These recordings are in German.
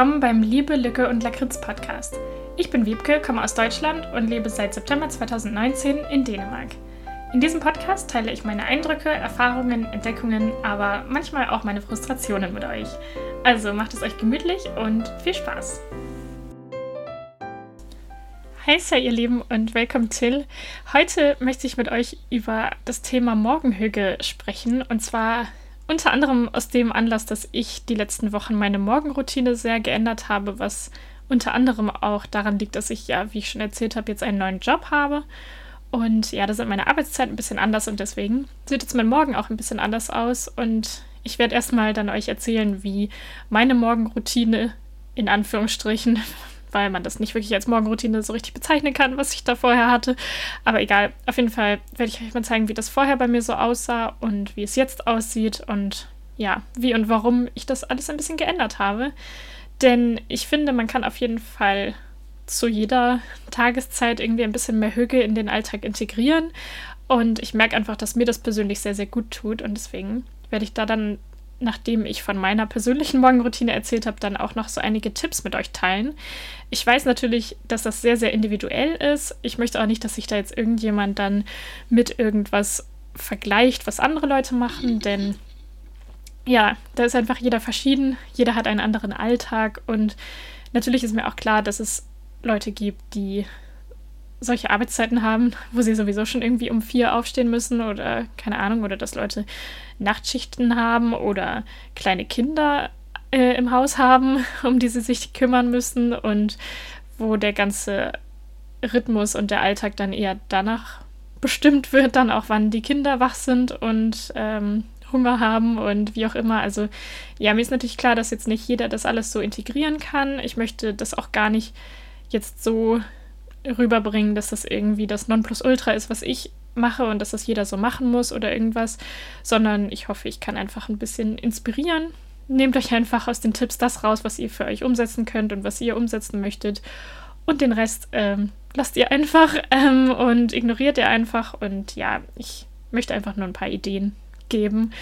willkommen beim Liebe, Lücke und Lakritz Podcast. Ich bin Wiebke, komme aus Deutschland und lebe seit September 2019 in Dänemark. In diesem Podcast teile ich meine Eindrücke, Erfahrungen, Entdeckungen, aber manchmal auch meine Frustrationen mit euch. Also macht es euch gemütlich und viel Spaß! Hi, ihr Lieben und willkommen till. Heute möchte ich mit euch über das Thema Morgenhüge sprechen und zwar unter anderem aus dem Anlass, dass ich die letzten Wochen meine Morgenroutine sehr geändert habe, was unter anderem auch daran liegt, dass ich ja, wie ich schon erzählt habe, jetzt einen neuen Job habe. Und ja, da sind meine Arbeitszeiten ein bisschen anders und deswegen sieht jetzt mein Morgen auch ein bisschen anders aus. Und ich werde erstmal dann euch erzählen, wie meine Morgenroutine in Anführungsstrichen weil man das nicht wirklich als Morgenroutine so richtig bezeichnen kann, was ich da vorher hatte. Aber egal, auf jeden Fall werde ich euch mal zeigen, wie das vorher bei mir so aussah und wie es jetzt aussieht und ja, wie und warum ich das alles ein bisschen geändert habe. Denn ich finde, man kann auf jeden Fall zu jeder Tageszeit irgendwie ein bisschen mehr Hüge in den Alltag integrieren. Und ich merke einfach, dass mir das persönlich sehr, sehr gut tut. Und deswegen werde ich da dann nachdem ich von meiner persönlichen Morgenroutine erzählt habe, dann auch noch so einige Tipps mit euch teilen. Ich weiß natürlich, dass das sehr, sehr individuell ist. Ich möchte auch nicht, dass sich da jetzt irgendjemand dann mit irgendwas vergleicht, was andere Leute machen, denn ja, da ist einfach jeder verschieden. Jeder hat einen anderen Alltag und natürlich ist mir auch klar, dass es Leute gibt, die solche Arbeitszeiten haben, wo sie sowieso schon irgendwie um vier aufstehen müssen oder keine Ahnung, oder dass Leute Nachtschichten haben oder kleine Kinder äh, im Haus haben, um die sie sich kümmern müssen und wo der ganze Rhythmus und der Alltag dann eher danach bestimmt wird, dann auch wann die Kinder wach sind und ähm, Hunger haben und wie auch immer. Also ja, mir ist natürlich klar, dass jetzt nicht jeder das alles so integrieren kann. Ich möchte das auch gar nicht jetzt so rüberbringen, dass das irgendwie das Nonplusultra ist, was ich mache und dass das jeder so machen muss oder irgendwas, sondern ich hoffe, ich kann einfach ein bisschen inspirieren. Nehmt euch einfach aus den Tipps das raus, was ihr für euch umsetzen könnt und was ihr umsetzen möchtet. Und den Rest ähm, lasst ihr einfach ähm, und ignoriert ihr einfach. Und ja, ich möchte einfach nur ein paar Ideen geben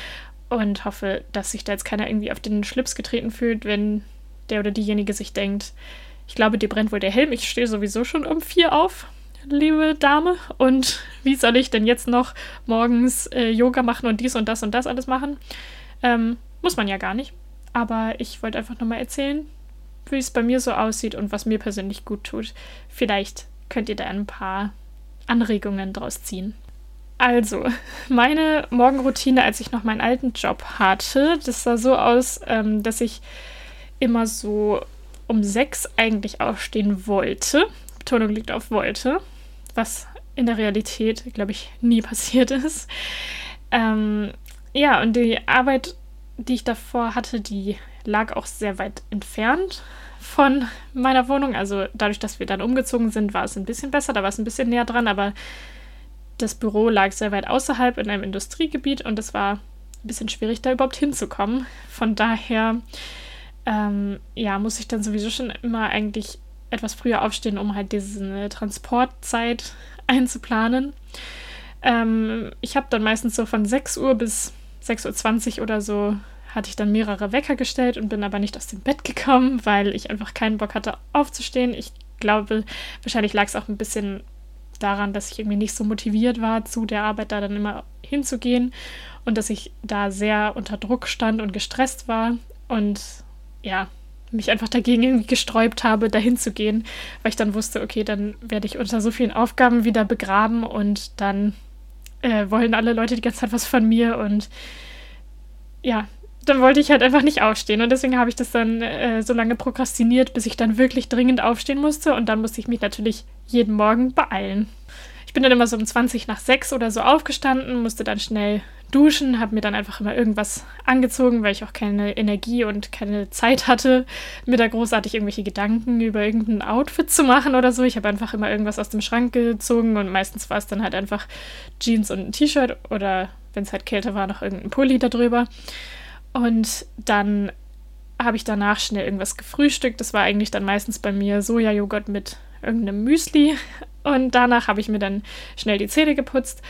und hoffe, dass sich da jetzt keiner irgendwie auf den Schlips getreten fühlt, wenn der oder diejenige sich denkt, ich glaube, dir brennt wohl der Helm. Ich stehe sowieso schon um vier auf, liebe Dame. Und wie soll ich denn jetzt noch morgens äh, Yoga machen und dies und das und das alles machen? Ähm, muss man ja gar nicht. Aber ich wollte einfach nochmal erzählen, wie es bei mir so aussieht und was mir persönlich gut tut. Vielleicht könnt ihr da ein paar Anregungen draus ziehen. Also, meine Morgenroutine, als ich noch meinen alten Job hatte, das sah so aus, ähm, dass ich immer so um sechs eigentlich aufstehen wollte. Betonung liegt auf wollte, was in der Realität, glaube ich, nie passiert ist. Ähm, ja, und die Arbeit, die ich davor hatte, die lag auch sehr weit entfernt von meiner Wohnung. Also dadurch, dass wir dann umgezogen sind, war es ein bisschen besser, da war es ein bisschen näher dran, aber das Büro lag sehr weit außerhalb in einem Industriegebiet und es war ein bisschen schwierig, da überhaupt hinzukommen. Von daher ähm, ja, muss ich dann sowieso schon immer eigentlich etwas früher aufstehen, um halt diese Transportzeit einzuplanen. Ähm, ich habe dann meistens so von 6 Uhr bis 6.20 Uhr oder so hatte ich dann mehrere Wecker gestellt und bin aber nicht aus dem Bett gekommen, weil ich einfach keinen Bock hatte aufzustehen. Ich glaube, wahrscheinlich lag es auch ein bisschen daran, dass ich irgendwie nicht so motiviert war, zu der Arbeit da dann immer hinzugehen und dass ich da sehr unter Druck stand und gestresst war und ja, mich einfach dagegen irgendwie gesträubt habe, dahin zu gehen, weil ich dann wusste, okay, dann werde ich unter so vielen Aufgaben wieder begraben und dann äh, wollen alle Leute die ganze Zeit was von mir und ja, dann wollte ich halt einfach nicht aufstehen und deswegen habe ich das dann äh, so lange prokrastiniert, bis ich dann wirklich dringend aufstehen musste und dann musste ich mich natürlich jeden Morgen beeilen. Ich bin dann immer so um 20 nach 6 oder so aufgestanden, musste dann schnell duschen, habe mir dann einfach immer irgendwas angezogen, weil ich auch keine Energie und keine Zeit hatte, mir da großartig irgendwelche Gedanken über irgendein Outfit zu machen oder so. Ich habe einfach immer irgendwas aus dem Schrank gezogen und meistens war es dann halt einfach Jeans und ein T-Shirt oder wenn es halt kälter war, noch irgendein Pulli darüber. Und dann habe ich danach schnell irgendwas gefrühstückt. Das war eigentlich dann meistens bei mir Sojajoghurt mit irgendeinem Müsli. Und danach habe ich mir dann schnell die Zähne geputzt,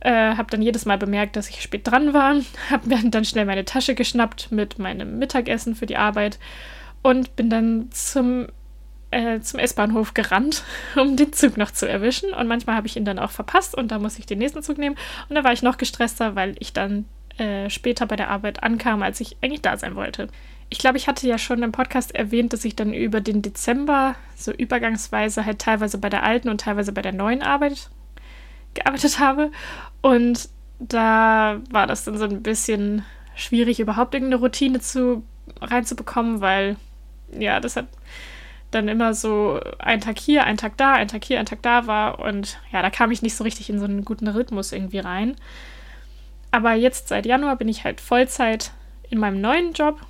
äh, habe dann jedes Mal bemerkt, dass ich spät dran war, habe dann schnell meine Tasche geschnappt mit meinem Mittagessen für die Arbeit und bin dann zum, äh, zum S-Bahnhof gerannt, um den Zug noch zu erwischen. Und manchmal habe ich ihn dann auch verpasst und da muss ich den nächsten Zug nehmen. Und da war ich noch gestresster, weil ich dann äh, später bei der Arbeit ankam, als ich eigentlich da sein wollte. Ich glaube, ich hatte ja schon im Podcast erwähnt, dass ich dann über den Dezember so übergangsweise halt teilweise bei der alten und teilweise bei der neuen Arbeit gearbeitet habe. Und da war das dann so ein bisschen schwierig, überhaupt irgendeine Routine zu, reinzubekommen, weil ja, das hat dann immer so ein Tag hier, ein Tag da, ein Tag hier, ein Tag da war. Und ja, da kam ich nicht so richtig in so einen guten Rhythmus irgendwie rein. Aber jetzt seit Januar bin ich halt Vollzeit in meinem neuen Job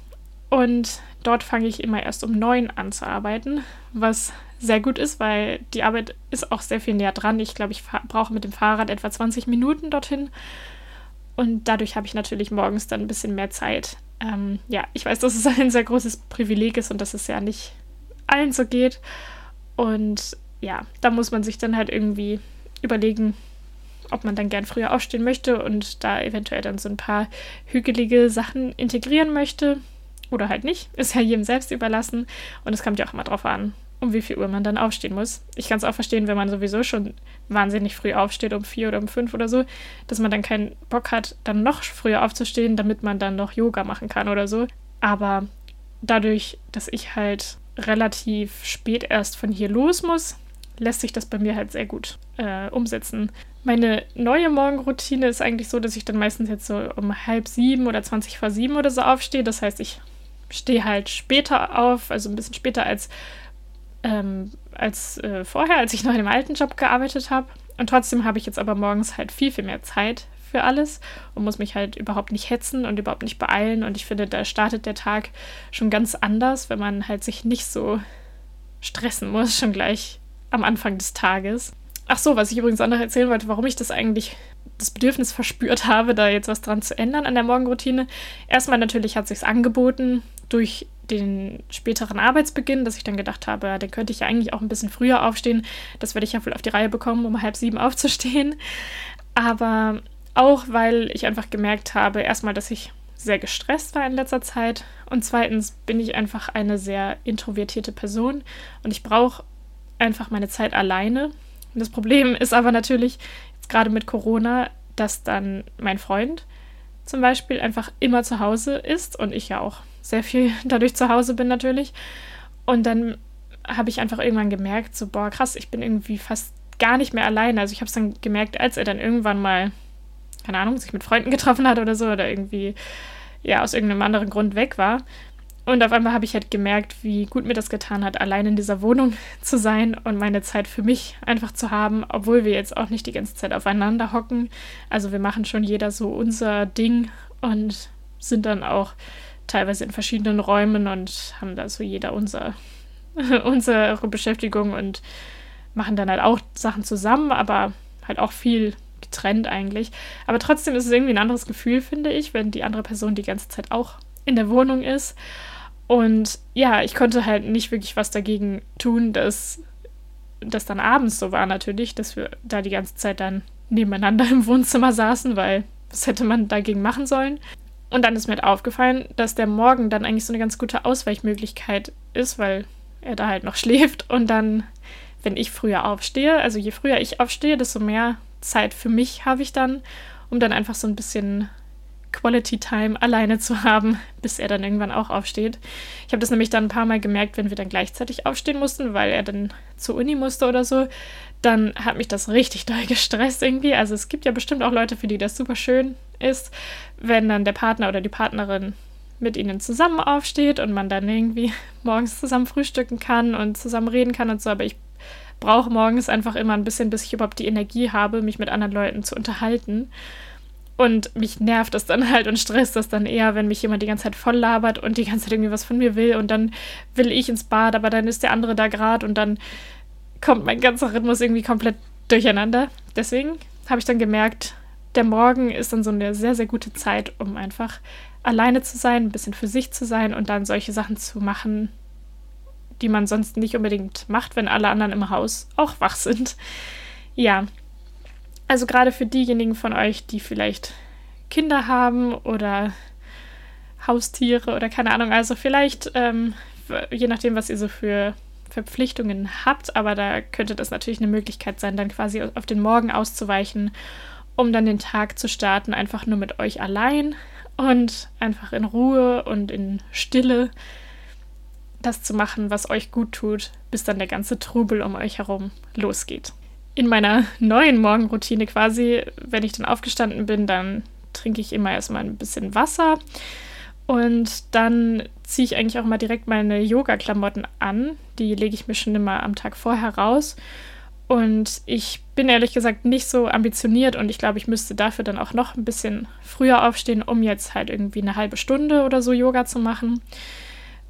und dort fange ich immer erst um neun an zu arbeiten, was sehr gut ist, weil die Arbeit ist auch sehr viel näher dran. Ich glaube, ich brauche mit dem Fahrrad etwa 20 Minuten dorthin. Und dadurch habe ich natürlich morgens dann ein bisschen mehr Zeit. Ähm, ja, ich weiß, dass es ein sehr großes Privileg ist und dass es ja nicht allen so geht. Und ja, da muss man sich dann halt irgendwie überlegen, ob man dann gern früher aufstehen möchte und da eventuell dann so ein paar hügelige Sachen integrieren möchte. Oder halt nicht. Ist ja jedem selbst überlassen. Und es kommt ja auch immer drauf an, um wie viel Uhr man dann aufstehen muss. Ich kann es auch verstehen, wenn man sowieso schon wahnsinnig früh aufsteht, um vier oder um fünf oder so, dass man dann keinen Bock hat, dann noch früher aufzustehen, damit man dann noch Yoga machen kann oder so. Aber dadurch, dass ich halt relativ spät erst von hier los muss, lässt sich das bei mir halt sehr gut äh, umsetzen. Meine neue Morgenroutine ist eigentlich so, dass ich dann meistens jetzt so um halb sieben oder 20 vor sieben oder so aufstehe. Das heißt, ich stehe halt später auf, also ein bisschen später als ähm, als äh, vorher, als ich noch in dem alten Job gearbeitet habe. Und trotzdem habe ich jetzt aber morgens halt viel, viel mehr Zeit für alles und muss mich halt überhaupt nicht hetzen und überhaupt nicht beeilen. Und ich finde, da startet der Tag schon ganz anders, wenn man halt sich nicht so stressen muss, schon gleich am Anfang des Tages. Ach so, was ich übrigens auch noch erzählen wollte, warum ich das eigentlich das Bedürfnis verspürt habe, da jetzt was dran zu ändern an der Morgenroutine. Erstmal natürlich hat sich's angeboten durch den späteren Arbeitsbeginn, dass ich dann gedacht habe, dann könnte ich ja eigentlich auch ein bisschen früher aufstehen. Das werde ich ja wohl auf die Reihe bekommen, um halb sieben aufzustehen. Aber auch, weil ich einfach gemerkt habe, erstmal, dass ich sehr gestresst war in letzter Zeit und zweitens bin ich einfach eine sehr introvertierte Person und ich brauche einfach meine Zeit alleine. Und das Problem ist aber natürlich, jetzt gerade mit Corona, dass dann mein Freund zum Beispiel einfach immer zu Hause ist und ich ja auch sehr viel dadurch zu Hause bin natürlich. Und dann habe ich einfach irgendwann gemerkt, so, boah, krass, ich bin irgendwie fast gar nicht mehr alleine. Also ich habe es dann gemerkt, als er dann irgendwann mal, keine Ahnung, sich mit Freunden getroffen hat oder so oder irgendwie, ja, aus irgendeinem anderen Grund weg war. Und auf einmal habe ich halt gemerkt, wie gut mir das getan hat, allein in dieser Wohnung zu sein und meine Zeit für mich einfach zu haben, obwohl wir jetzt auch nicht die ganze Zeit aufeinander hocken. Also wir machen schon jeder so unser Ding und sind dann auch teilweise in verschiedenen Räumen und haben da so jeder unser, unsere Beschäftigung und machen dann halt auch Sachen zusammen, aber halt auch viel getrennt eigentlich. Aber trotzdem ist es irgendwie ein anderes Gefühl, finde ich, wenn die andere Person die ganze Zeit auch in der Wohnung ist. Und ja, ich konnte halt nicht wirklich was dagegen tun, dass das dann abends so war natürlich, dass wir da die ganze Zeit dann nebeneinander im Wohnzimmer saßen, weil was hätte man dagegen machen sollen? Und dann ist mir halt aufgefallen, dass der Morgen dann eigentlich so eine ganz gute Ausweichmöglichkeit ist, weil er da halt noch schläft. Und dann, wenn ich früher aufstehe, also je früher ich aufstehe, desto mehr Zeit für mich habe ich dann, um dann einfach so ein bisschen Quality Time alleine zu haben, bis er dann irgendwann auch aufsteht. Ich habe das nämlich dann ein paar Mal gemerkt, wenn wir dann gleichzeitig aufstehen mussten, weil er dann zur Uni musste oder so. Dann hat mich das richtig doll gestresst irgendwie. Also es gibt ja bestimmt auch Leute, für die das super schön ist, wenn dann der Partner oder die Partnerin mit ihnen zusammen aufsteht und man dann irgendwie morgens zusammen frühstücken kann und zusammen reden kann und so. Aber ich brauche morgens einfach immer ein bisschen, bis ich überhaupt die Energie habe, mich mit anderen Leuten zu unterhalten. Und mich nervt das dann halt und stresst das dann eher, wenn mich jemand die ganze Zeit voll labert und die ganze Zeit irgendwie was von mir will und dann will ich ins Bad, aber dann ist der andere da gerade und dann kommt mein ganzer Rhythmus irgendwie komplett durcheinander. Deswegen habe ich dann gemerkt, der Morgen ist dann so eine sehr, sehr gute Zeit, um einfach alleine zu sein, ein bisschen für sich zu sein und dann solche Sachen zu machen, die man sonst nicht unbedingt macht, wenn alle anderen im Haus auch wach sind. Ja, also gerade für diejenigen von euch, die vielleicht Kinder haben oder Haustiere oder keine Ahnung, also vielleicht ähm, je nachdem, was ihr so für Verpflichtungen habt, aber da könnte das natürlich eine Möglichkeit sein, dann quasi auf den Morgen auszuweichen, um dann den Tag zu starten, einfach nur mit euch allein und einfach in Ruhe und in Stille das zu machen, was euch gut tut, bis dann der ganze Trubel um euch herum losgeht. In meiner neuen Morgenroutine quasi, wenn ich dann aufgestanden bin, dann trinke ich immer erstmal ein bisschen Wasser und dann ziehe ich eigentlich auch mal direkt meine Yoga-Klamotten an. Die lege ich mir schon immer am Tag vorher raus. Und ich bin ehrlich gesagt nicht so ambitioniert und ich glaube, ich müsste dafür dann auch noch ein bisschen früher aufstehen, um jetzt halt irgendwie eine halbe Stunde oder so Yoga zu machen.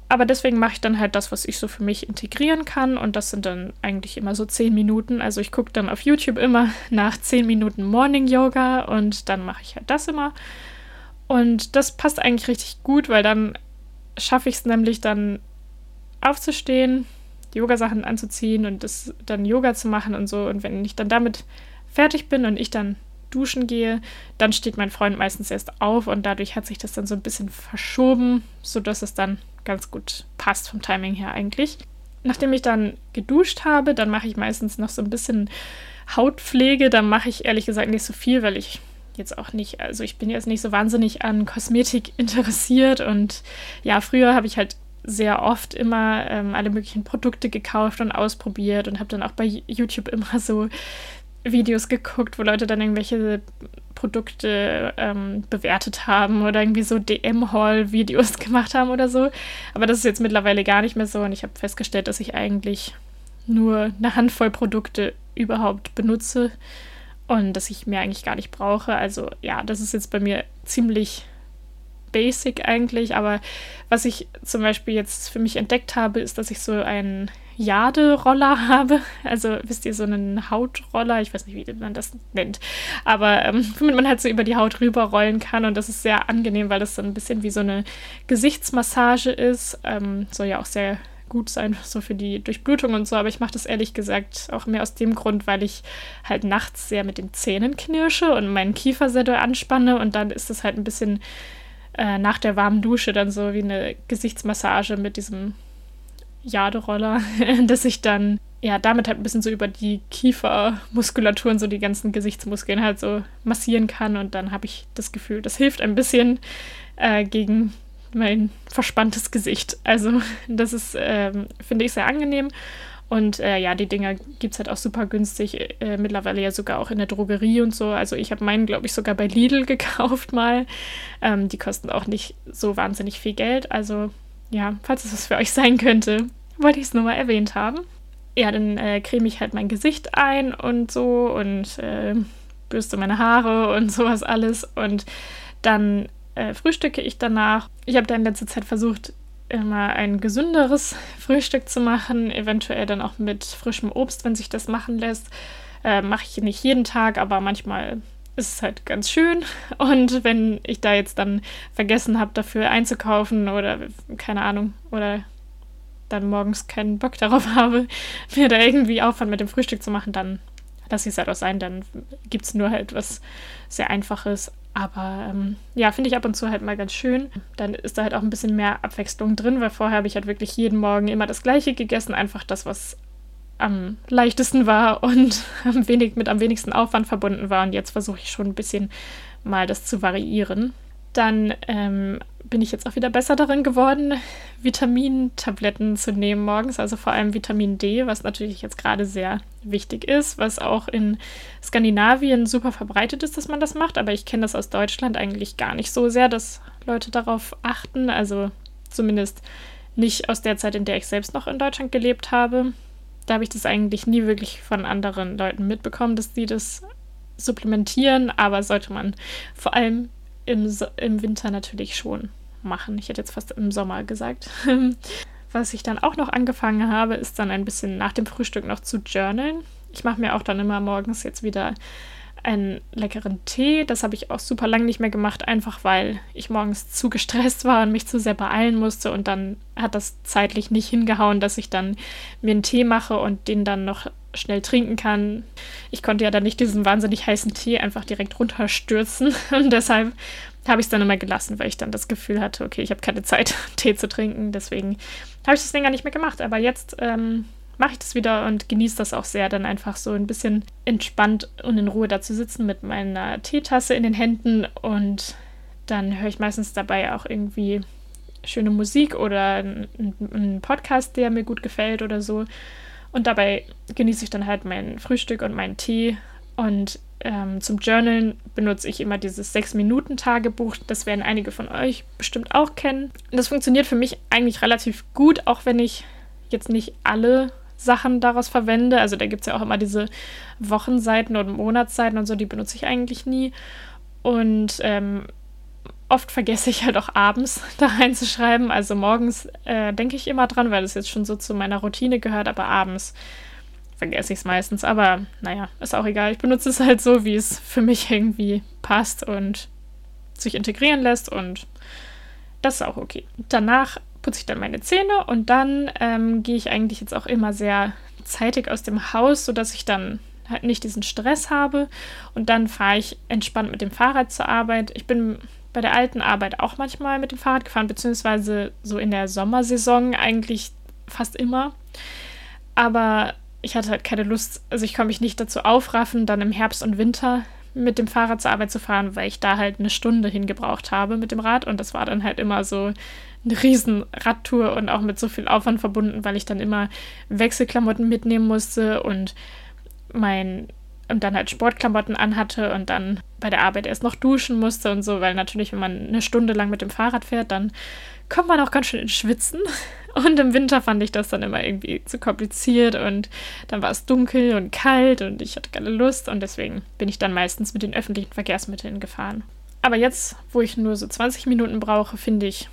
Aber deswegen mache ich dann halt das, was ich so für mich integrieren kann und das sind dann eigentlich immer so zehn Minuten. Also ich gucke dann auf YouTube immer nach zehn Minuten Morning Yoga und dann mache ich halt das immer. Und das passt eigentlich richtig gut, weil dann schaffe ich es nämlich dann aufzustehen, die Yogasachen anzuziehen und das dann Yoga zu machen und so. Und wenn ich dann damit fertig bin und ich dann duschen gehe, dann steht mein Freund meistens erst auf und dadurch hat sich das dann so ein bisschen verschoben, sodass es dann ganz gut passt vom Timing her eigentlich. Nachdem ich dann geduscht habe, dann mache ich meistens noch so ein bisschen Hautpflege. Da mache ich ehrlich gesagt nicht so viel, weil ich jetzt auch nicht, also ich bin jetzt nicht so wahnsinnig an Kosmetik interessiert und ja, früher habe ich halt sehr oft immer ähm, alle möglichen Produkte gekauft und ausprobiert und habe dann auch bei YouTube immer so Videos geguckt, wo Leute dann irgendwelche Produkte ähm, bewertet haben oder irgendwie so DM-Haul-Videos gemacht haben oder so. Aber das ist jetzt mittlerweile gar nicht mehr so und ich habe festgestellt, dass ich eigentlich nur eine Handvoll Produkte überhaupt benutze und dass ich mehr eigentlich gar nicht brauche. Also ja, das ist jetzt bei mir ziemlich basic eigentlich, aber was ich zum Beispiel jetzt für mich entdeckt habe, ist, dass ich so einen Jade-Roller habe. Also wisst ihr, so einen Hautroller, ich weiß nicht, wie man das nennt, aber ähm, womit man halt so über die Haut rüberrollen kann und das ist sehr angenehm, weil das so ein bisschen wie so eine Gesichtsmassage ist. Ähm, soll ja auch sehr gut sein, so für die Durchblutung und so. Aber ich mache das ehrlich gesagt auch mehr aus dem Grund, weil ich halt nachts sehr mit den Zähnen knirsche und meinen Kiefer sehr doll anspanne. Und dann ist das halt ein bisschen äh, nach der warmen Dusche dann so wie eine Gesichtsmassage mit diesem Jaderoller, dass ich dann ja damit halt ein bisschen so über die Kiefermuskulatur und so die ganzen Gesichtsmuskeln halt so massieren kann. Und dann habe ich das Gefühl, das hilft ein bisschen äh, gegen mein verspanntes Gesicht. Also das ist, ähm, finde ich, sehr angenehm. Und äh, ja, die Dinger gibt es halt auch super günstig, äh, mittlerweile ja sogar auch in der Drogerie und so. Also ich habe meinen, glaube ich, sogar bei Lidl gekauft mal. Ähm, die kosten auch nicht so wahnsinnig viel Geld. Also ja, falls es was für euch sein könnte, wollte ich es nur mal erwähnt haben. Ja, dann äh, creme ich halt mein Gesicht ein und so und äh, bürste meine Haare und sowas alles. Und dann äh, frühstücke ich danach. Ich habe da in letzter Zeit versucht, immer ein gesünderes Frühstück zu machen, eventuell dann auch mit frischem Obst, wenn sich das machen lässt. Äh, Mache ich nicht jeden Tag, aber manchmal ist es halt ganz schön. Und wenn ich da jetzt dann vergessen habe, dafür einzukaufen oder keine Ahnung, oder dann morgens keinen Bock darauf habe, mir da irgendwie Aufwand mit dem Frühstück zu machen, dann lasse ich es halt auch sein. Dann gibt es nur halt was sehr Einfaches. Aber ähm, ja, finde ich ab und zu halt mal ganz schön. Dann ist da halt auch ein bisschen mehr Abwechslung drin, weil vorher habe ich halt wirklich jeden Morgen immer das Gleiche gegessen. Einfach das, was am leichtesten war und am wenig, mit am wenigsten Aufwand verbunden war. Und jetzt versuche ich schon ein bisschen mal das zu variieren. Dann ähm, bin ich jetzt auch wieder besser darin geworden, Vitamintabletten zu nehmen morgens, also vor allem Vitamin D, was natürlich jetzt gerade sehr wichtig ist, was auch in Skandinavien super verbreitet ist, dass man das macht, aber ich kenne das aus Deutschland eigentlich gar nicht so sehr, dass Leute darauf achten, also zumindest nicht aus der Zeit, in der ich selbst noch in Deutschland gelebt habe. Da habe ich das eigentlich nie wirklich von anderen Leuten mitbekommen, dass die das supplementieren, aber sollte man vor allem im, im Winter natürlich schon machen. Ich hätte jetzt fast im Sommer gesagt. Was ich dann auch noch angefangen habe, ist dann ein bisschen nach dem Frühstück noch zu journalen. Ich mache mir auch dann immer morgens jetzt wieder einen leckeren Tee. Das habe ich auch super lange nicht mehr gemacht, einfach weil ich morgens zu gestresst war und mich zu sehr beeilen musste. Und dann hat das zeitlich nicht hingehauen, dass ich dann mir einen Tee mache und den dann noch schnell trinken kann. Ich konnte ja dann nicht diesen wahnsinnig heißen Tee einfach direkt runterstürzen. Und deshalb habe ich es dann immer gelassen, weil ich dann das Gefühl hatte, okay, ich habe keine Zeit, Tee zu trinken. Deswegen habe ich das länger nicht mehr gemacht. Aber jetzt ähm, mache ich das wieder und genieße das auch sehr, dann einfach so ein bisschen entspannt und in Ruhe da zu sitzen mit meiner Teetasse in den Händen und dann höre ich meistens dabei auch irgendwie schöne Musik oder einen Podcast, der mir gut gefällt oder so. Und dabei genieße ich dann halt mein Frühstück und meinen Tee. Und ähm, zum Journalen benutze ich immer dieses 6-Minuten-Tagebuch. Das werden einige von euch bestimmt auch kennen. Das funktioniert für mich eigentlich relativ gut, auch wenn ich jetzt nicht alle Sachen daraus verwende. Also da gibt es ja auch immer diese Wochenseiten und Monatsseiten und so, die benutze ich eigentlich nie. Und ähm, oft vergesse ich halt auch abends da reinzuschreiben. Also morgens äh, denke ich immer dran, weil es jetzt schon so zu meiner Routine gehört, aber abends vergesse ich es meistens. Aber naja, ist auch egal. Ich benutze es halt so, wie es für mich irgendwie passt und sich integrieren lässt und das ist auch okay. Danach putze ich dann meine Zähne und dann ähm, gehe ich eigentlich jetzt auch immer sehr zeitig aus dem Haus, sodass ich dann halt nicht diesen Stress habe und dann fahre ich entspannt mit dem Fahrrad zur Arbeit. Ich bin bei der alten Arbeit auch manchmal mit dem Fahrrad gefahren, beziehungsweise so in der Sommersaison eigentlich fast immer. Aber ich hatte halt keine Lust, also ich konnte mich nicht dazu aufraffen, dann im Herbst und Winter mit dem Fahrrad zur Arbeit zu fahren, weil ich da halt eine Stunde hingebraucht habe mit dem Rad und das war dann halt immer so eine riesen Radtour und auch mit so viel Aufwand verbunden, weil ich dann immer Wechselklamotten mitnehmen musste und mein und dann halt Sportklamotten anhatte und dann bei der Arbeit erst noch duschen musste und so, weil natürlich, wenn man eine Stunde lang mit dem Fahrrad fährt, dann kommt man auch ganz schön ins Schwitzen. Und im Winter fand ich das dann immer irgendwie zu kompliziert und dann war es dunkel und kalt und ich hatte keine Lust und deswegen bin ich dann meistens mit den öffentlichen Verkehrsmitteln gefahren. Aber jetzt, wo ich nur so 20 Minuten brauche, finde ich,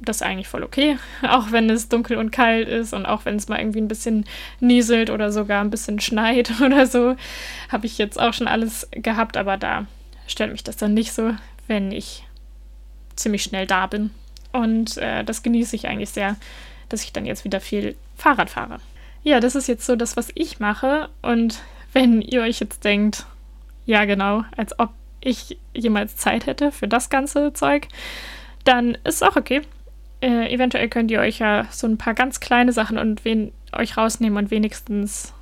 das eigentlich voll okay. Auch wenn es dunkel und kalt ist und auch wenn es mal irgendwie ein bisschen nieselt oder sogar ein bisschen schneit oder so, habe ich jetzt auch schon alles gehabt, aber da stört mich das dann nicht so, wenn ich ziemlich schnell da bin. Und äh, das genieße ich eigentlich sehr, dass ich dann jetzt wieder viel Fahrrad fahre. Ja, das ist jetzt so das, was ich mache. Und wenn ihr euch jetzt denkt, ja genau, als ob ich jemals Zeit hätte für das ganze Zeug, dann ist auch okay äh, eventuell könnt ihr euch ja so ein paar ganz kleine Sachen und wen euch rausnehmen und wenigstens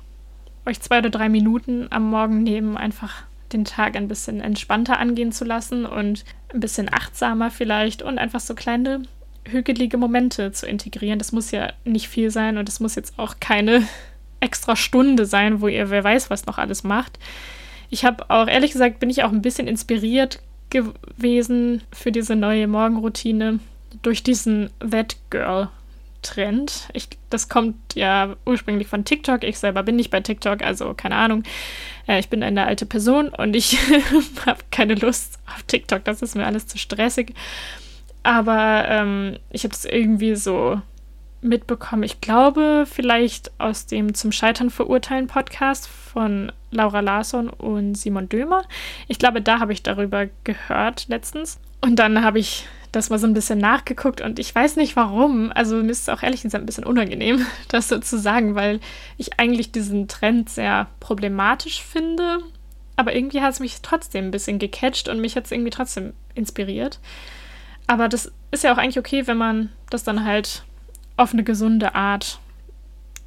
euch zwei oder drei Minuten am Morgen nehmen, einfach den Tag ein bisschen entspannter angehen zu lassen und ein bisschen achtsamer vielleicht und einfach so kleine hügelige Momente zu integrieren. Das muss ja nicht viel sein und es muss jetzt auch keine extra Stunde sein, wo ihr wer weiß was noch alles macht. Ich habe auch ehrlich gesagt bin ich auch ein bisschen inspiriert gewesen für diese neue Morgenroutine durch diesen That Girl Trend. Ich, das kommt ja ursprünglich von TikTok. Ich selber bin nicht bei TikTok, also keine Ahnung. Äh, ich bin eine alte Person und ich habe keine Lust auf TikTok. Das ist mir alles zu stressig. Aber ähm, ich habe es irgendwie so mitbekommen. Ich glaube, vielleicht aus dem Zum Scheitern verurteilen Podcast von Laura Larsson und Simon Dömer. Ich glaube, da habe ich darüber gehört letztens. Und dann habe ich das mal so ein bisschen nachgeguckt und ich weiß nicht warum. Also mir ist es auch ehrlich gesagt ein bisschen unangenehm, das so zu sagen, weil ich eigentlich diesen Trend sehr problematisch finde. Aber irgendwie hat es mich trotzdem ein bisschen gecatcht und mich hat es irgendwie trotzdem inspiriert. Aber das ist ja auch eigentlich okay, wenn man das dann halt auf eine gesunde Art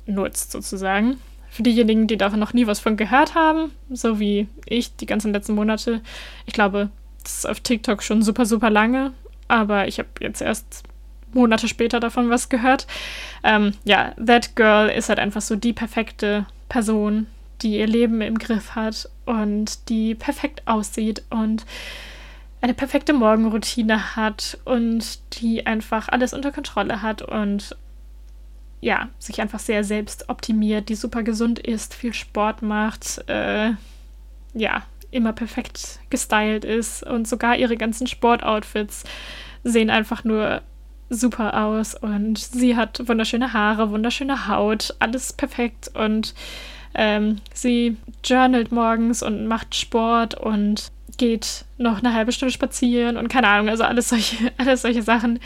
nutzt, sozusagen. Für diejenigen, die davon noch nie was von gehört haben, so wie ich die ganzen letzten Monate. Ich glaube, das ist auf TikTok schon super, super lange aber ich habe jetzt erst Monate später davon was gehört. Ähm, ja, That Girl ist halt einfach so die perfekte Person, die ihr Leben im Griff hat und die perfekt aussieht und eine perfekte Morgenroutine hat und die einfach alles unter Kontrolle hat und ja, sich einfach sehr selbst optimiert, die super gesund ist, viel Sport macht, äh, ja, immer perfekt gestylt ist. Und sogar ihre ganzen Sportoutfits sehen einfach nur super aus. Und sie hat wunderschöne Haare, wunderschöne Haut, alles perfekt. Und ähm, sie journalt morgens und macht Sport und geht noch eine halbe Stunde spazieren und keine Ahnung, also alles solche, alles solche Sachen.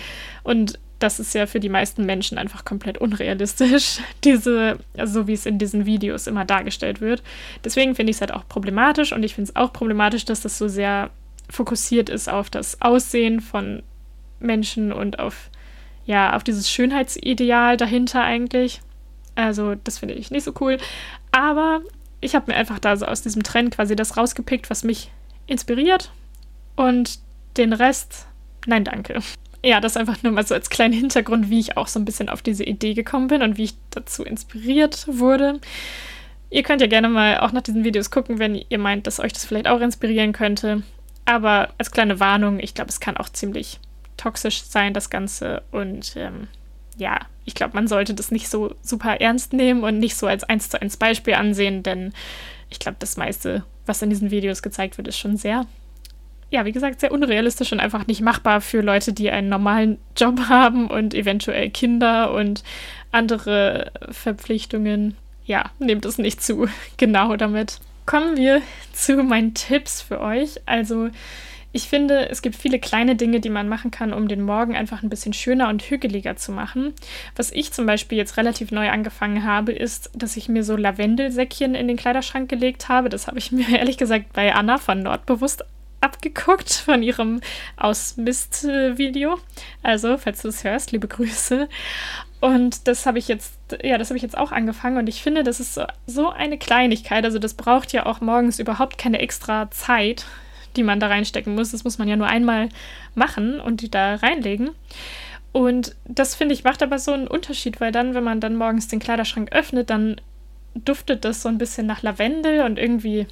Und das ist ja für die meisten Menschen einfach komplett unrealistisch, diese, also so wie es in diesen Videos immer dargestellt wird. Deswegen finde ich es halt auch problematisch und ich finde es auch problematisch, dass das so sehr fokussiert ist auf das Aussehen von Menschen und auf, ja, auf dieses Schönheitsideal dahinter eigentlich. Also, das finde ich nicht so cool. Aber ich habe mir einfach da so aus diesem Trend quasi das rausgepickt, was mich inspiriert. Und den Rest, nein, danke. Ja, das einfach nur mal so als kleinen Hintergrund, wie ich auch so ein bisschen auf diese Idee gekommen bin und wie ich dazu inspiriert wurde. Ihr könnt ja gerne mal auch nach diesen Videos gucken, wenn ihr meint, dass euch das vielleicht auch inspirieren könnte. Aber als kleine Warnung, ich glaube, es kann auch ziemlich toxisch sein, das Ganze. Und ähm, ja, ich glaube, man sollte das nicht so super ernst nehmen und nicht so als eins zu eins Beispiel ansehen, denn ich glaube, das meiste, was in diesen Videos gezeigt wird, ist schon sehr, ja, wie gesagt, sehr unrealistisch und einfach nicht machbar für Leute, die einen normalen Job haben und eventuell Kinder und andere Verpflichtungen. Ja, nehmt es nicht zu genau damit. Kommen wir zu meinen Tipps für euch. Also, ich finde, es gibt viele kleine Dinge, die man machen kann, um den Morgen einfach ein bisschen schöner und hügeliger zu machen. Was ich zum Beispiel jetzt relativ neu angefangen habe, ist, dass ich mir so Lavendelsäckchen in den Kleiderschrank gelegt habe. Das habe ich mir ehrlich gesagt bei Anna von Nordbewusst abgeguckt von ihrem Ausmist-Video. Also, falls du es hörst, liebe Grüße. Und das habe ich jetzt, ja, das habe ich jetzt auch angefangen und ich finde, das ist so, so eine Kleinigkeit. Also, das braucht ja auch morgens überhaupt keine extra Zeit die man da reinstecken muss. Das muss man ja nur einmal machen und die da reinlegen. Und das finde ich macht aber so einen Unterschied, weil dann, wenn man dann morgens den Kleiderschrank öffnet, dann duftet das so ein bisschen nach Lavendel und irgendwie,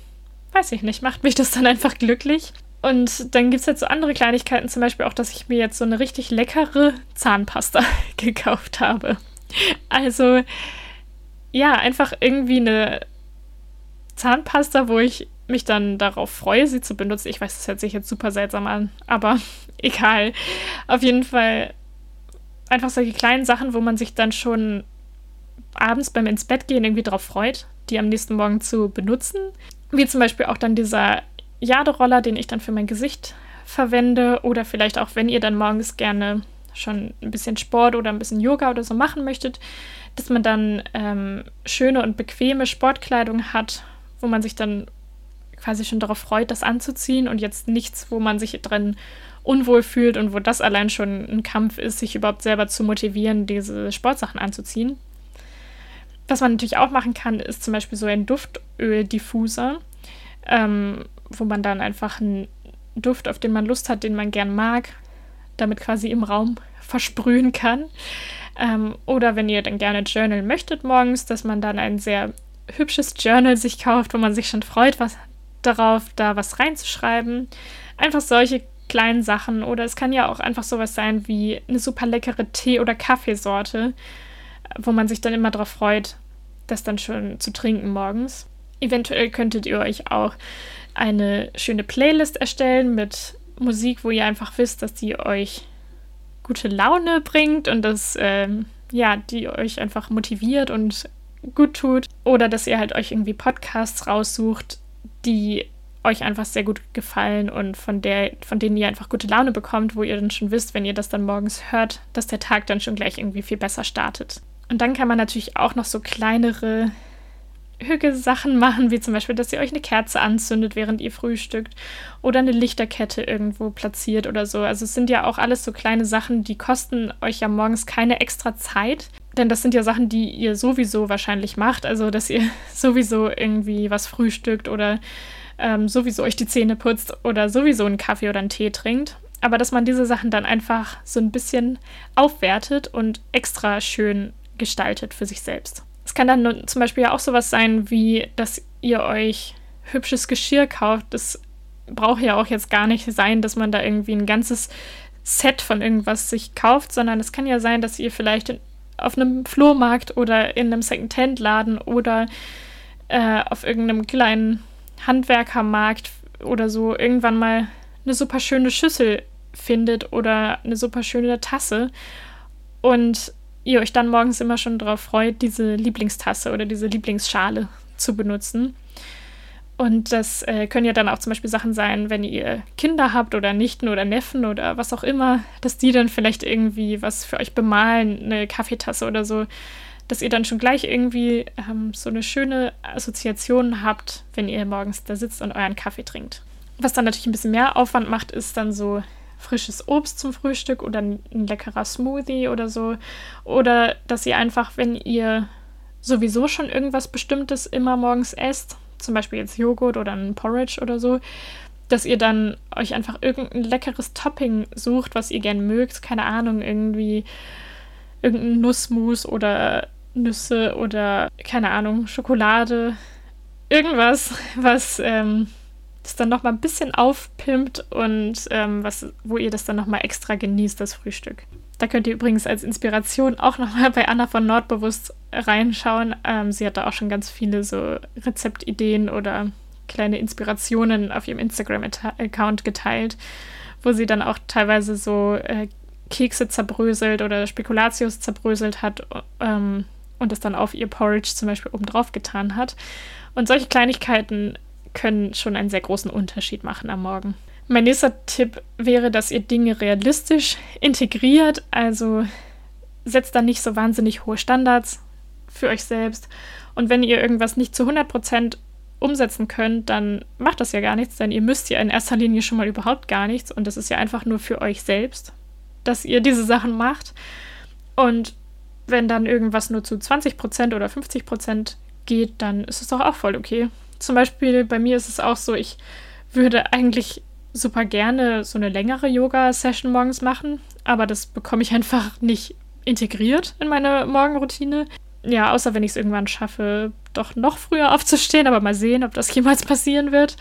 weiß ich nicht, macht mich das dann einfach glücklich. Und dann gibt es jetzt so andere Kleinigkeiten, zum Beispiel auch, dass ich mir jetzt so eine richtig leckere Zahnpasta gekauft habe. Also, ja, einfach irgendwie eine Zahnpasta, wo ich mich dann darauf freue, sie zu benutzen. Ich weiß, das hört sich jetzt super seltsam an, aber egal. Auf jeden Fall einfach solche kleinen Sachen, wo man sich dann schon abends beim ins Bett gehen irgendwie darauf freut, die am nächsten Morgen zu benutzen. Wie zum Beispiel auch dann dieser Jaderoller, den ich dann für mein Gesicht verwende. Oder vielleicht auch, wenn ihr dann morgens gerne schon ein bisschen Sport oder ein bisschen Yoga oder so machen möchtet, dass man dann ähm, schöne und bequeme Sportkleidung hat, wo man sich dann quasi schon darauf freut, das anzuziehen und jetzt nichts, wo man sich drin unwohl fühlt und wo das allein schon ein Kampf ist, sich überhaupt selber zu motivieren, diese Sportsachen anzuziehen. Was man natürlich auch machen kann, ist zum Beispiel so ein Duftöldiffuser, ähm, wo man dann einfach einen Duft, auf den man Lust hat, den man gern mag, damit quasi im Raum versprühen kann. Ähm, oder wenn ihr dann gerne journalen möchtet morgens, dass man dann ein sehr hübsches Journal sich kauft, wo man sich schon freut, was darauf, da was reinzuschreiben. Einfach solche kleinen Sachen. Oder es kann ja auch einfach sowas sein wie eine super leckere Tee- oder Kaffeesorte, wo man sich dann immer darauf freut, das dann schon zu trinken morgens. Eventuell könntet ihr euch auch eine schöne Playlist erstellen mit Musik, wo ihr einfach wisst, dass die euch gute Laune bringt und dass ähm, ja, die euch einfach motiviert und gut tut. Oder dass ihr halt euch irgendwie Podcasts raussucht, die euch einfach sehr gut gefallen und von, der, von denen ihr einfach gute Laune bekommt, wo ihr dann schon wisst, wenn ihr das dann morgens hört, dass der Tag dann schon gleich irgendwie viel besser startet. Und dann kann man natürlich auch noch so kleinere hüge Sachen machen, wie zum Beispiel, dass ihr euch eine Kerze anzündet, während ihr frühstückt oder eine Lichterkette irgendwo platziert oder so. Also es sind ja auch alles so kleine Sachen, die kosten euch ja morgens keine extra Zeit, denn das sind ja Sachen, die ihr sowieso wahrscheinlich macht. Also dass ihr sowieso irgendwie was frühstückt oder ähm, sowieso euch die Zähne putzt oder sowieso einen Kaffee oder einen Tee trinkt. Aber dass man diese Sachen dann einfach so ein bisschen aufwertet und extra schön gestaltet für sich selbst. Es kann dann zum Beispiel ja auch sowas sein, wie dass ihr euch hübsches Geschirr kauft. Das braucht ja auch jetzt gar nicht sein, dass man da irgendwie ein ganzes Set von irgendwas sich kauft, sondern es kann ja sein, dass ihr vielleicht auf einem Flohmarkt oder in einem Second-Hand-Laden oder äh, auf irgendeinem kleinen Handwerkermarkt oder so irgendwann mal eine super schöne Schüssel findet oder eine super schöne Tasse und ihr euch dann morgens immer schon darauf freut, diese Lieblingstasse oder diese Lieblingsschale zu benutzen. Und das äh, können ja dann auch zum Beispiel Sachen sein, wenn ihr Kinder habt oder Nichten oder Neffen oder was auch immer, dass die dann vielleicht irgendwie was für euch bemalen, eine Kaffeetasse oder so, dass ihr dann schon gleich irgendwie ähm, so eine schöne Assoziation habt, wenn ihr morgens da sitzt und euren Kaffee trinkt. Was dann natürlich ein bisschen mehr Aufwand macht, ist dann so frisches Obst zum Frühstück oder ein, leckerer Smoothie oder so. Oder dass ihr einfach, wenn ihr sowieso schon irgendwas Bestimmtes immer morgens esst, zum Beispiel jetzt Joghurt oder ein Porridge oder so, dass ihr dann euch einfach irgendein leckeres Topping sucht, was ihr gern mögt. Keine Ahnung, irgendwie irgendein Nussmus oder Nüsse oder keine Ahnung, Schokolade. Irgendwas, was ähm, das dann nochmal ein bisschen aufpimpt und ähm, was, wo ihr das dann nochmal extra genießt, das Frühstück. Da könnt ihr übrigens als Inspiration auch nochmal bei Anna von Nordbewusst reinschauen. Ähm, sie hat da auch schon ganz viele so Rezeptideen oder kleine Inspirationen auf ihrem Instagram-Account geteilt, wo sie dann auch teilweise so äh, Kekse zerbröselt oder Spekulatius zerbröselt hat ähm, und das dann auf ihr Porridge zum Beispiel oben drauf getan hat. Und solche Kleinigkeiten können schon einen sehr großen Unterschied machen am Morgen. Mein nächster Tipp wäre, dass ihr Dinge realistisch integriert, also setzt da nicht so wahnsinnig hohe Standards für euch selbst. Und wenn ihr irgendwas nicht zu 100% umsetzen könnt, dann macht das ja gar nichts, denn ihr müsst ja in erster Linie schon mal überhaupt gar nichts und das ist ja einfach nur für euch selbst, dass ihr diese Sachen macht. Und wenn dann irgendwas nur zu 20% oder 50% geht, dann ist es doch auch voll okay. Zum Beispiel bei mir ist es auch so, ich würde eigentlich super gerne so eine längere Yoga-Session morgens machen, aber das bekomme ich einfach nicht integriert in meine Morgenroutine. Ja, außer wenn ich es irgendwann schaffe, doch noch früher aufzustehen, aber mal sehen, ob das jemals passieren wird.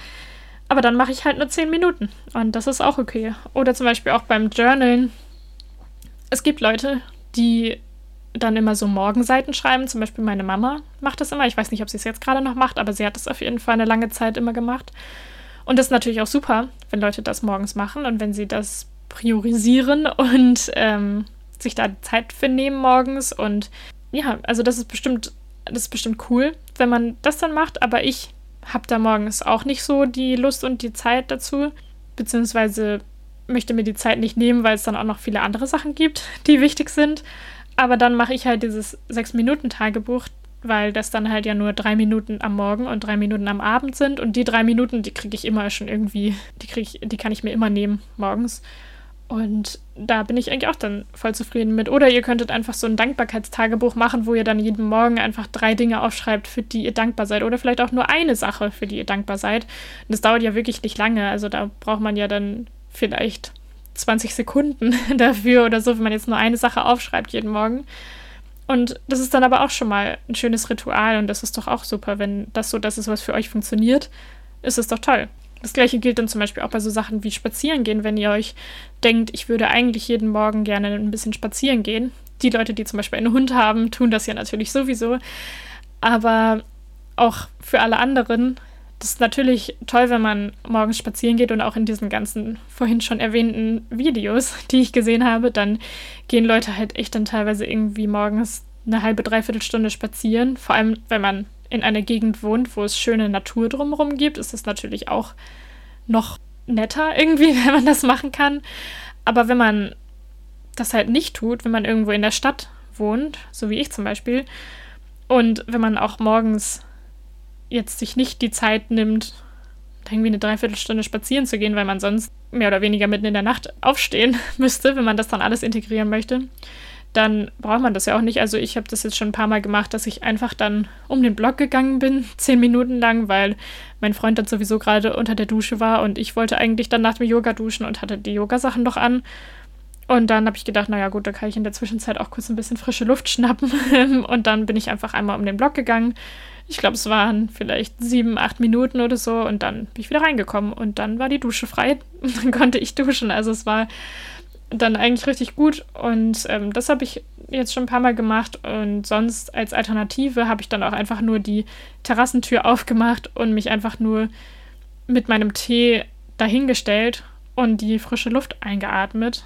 Aber dann mache ich halt nur 10 Minuten und das ist auch okay. Oder zum Beispiel auch beim Journalen. Es gibt Leute, die dann immer so Morgenseiten schreiben. Zum Beispiel meine Mama macht das immer. Ich weiß nicht, ob sie es jetzt gerade noch macht, aber sie hat das auf jeden Fall eine lange Zeit immer gemacht. Und das ist natürlich auch super, wenn Leute das morgens machen und wenn sie das priorisieren und ähm, sich da Zeit für nehmen morgens. Und ja, also das ist bestimmt, das ist bestimmt cool, wenn man das dann macht. Aber ich habe da morgens auch nicht so die Lust und die Zeit dazu. Beziehungsweise möchte mir die Zeit nicht nehmen, weil es dann auch noch viele andere Sachen gibt, die wichtig sind. Aber dann mache ich halt dieses Sechs-Minuten-Tagebuch, weil das dann halt ja nur drei Minuten am Morgen und drei Minuten am Abend sind. Und die drei Minuten, die kriege ich immer schon irgendwie, die kriege die kann ich mir immer nehmen morgens. Und da bin ich eigentlich auch dann voll zufrieden mit. Oder ihr könntet einfach so ein Dankbarkeitstagebuch machen, wo ihr dann jeden Morgen einfach drei Dinge aufschreibt, für die ihr dankbar seid. Oder vielleicht auch nur eine Sache, für die ihr dankbar seid. Und das dauert ja wirklich nicht lange. Also da braucht man ja dann vielleicht 20 Sekunden dafür oder so, wenn man jetzt nur eine Sache aufschreibt jeden Morgen. Und das ist dann aber auch schon mal ein schönes Ritual und das ist doch auch super, wenn das so das ist, was für euch funktioniert, ist es doch toll. Das gleiche gilt dann zum Beispiel auch bei so Sachen wie spazieren gehen, wenn ihr euch denkt, ich würde eigentlich jeden Morgen gerne ein bisschen spazieren gehen. Die Leute, die zum Beispiel einen Hund haben, tun das ja natürlich sowieso. Aber auch für alle anderen das ist natürlich toll, wenn man morgens spazieren geht und auch in diesen ganzen vorhin schon erwähnten Videos, die ich gesehen habe, dann gehen Leute halt echt dann teilweise irgendwie morgens eine halbe, dreiviertel Stunde spazieren. Vor allem, wenn man in einer Gegend wohnt, wo es schöne Natur drumherum gibt, ist das natürlich auch noch netter irgendwie, wenn man das machen kann. Aber wenn man das halt nicht tut, wenn man irgendwo in der Stadt wohnt, so wie ich zum Beispiel, und wenn man auch morgens jetzt sich nicht die Zeit nimmt, irgendwie eine Dreiviertelstunde spazieren zu gehen, weil man sonst mehr oder weniger mitten in der Nacht aufstehen müsste, wenn man das dann alles integrieren möchte, dann braucht man das ja auch nicht. Also ich habe das jetzt schon ein paar Mal gemacht, dass ich einfach dann um den Block gegangen bin, zehn Minuten lang, weil mein Freund dann sowieso gerade unter der Dusche war und ich wollte eigentlich dann nach dem Yoga duschen und hatte die Yogasachen noch an. Und dann habe ich gedacht, naja gut, da kann ich in der Zwischenzeit auch kurz ein bisschen frische Luft schnappen. und dann bin ich einfach einmal um den Block gegangen, ich glaube, es waren vielleicht sieben, acht Minuten oder so. Und dann bin ich wieder reingekommen. Und dann war die Dusche frei. Dann konnte ich duschen. Also es war dann eigentlich richtig gut. Und ähm, das habe ich jetzt schon ein paar Mal gemacht. Und sonst als Alternative habe ich dann auch einfach nur die Terrassentür aufgemacht und mich einfach nur mit meinem Tee dahingestellt und die frische Luft eingeatmet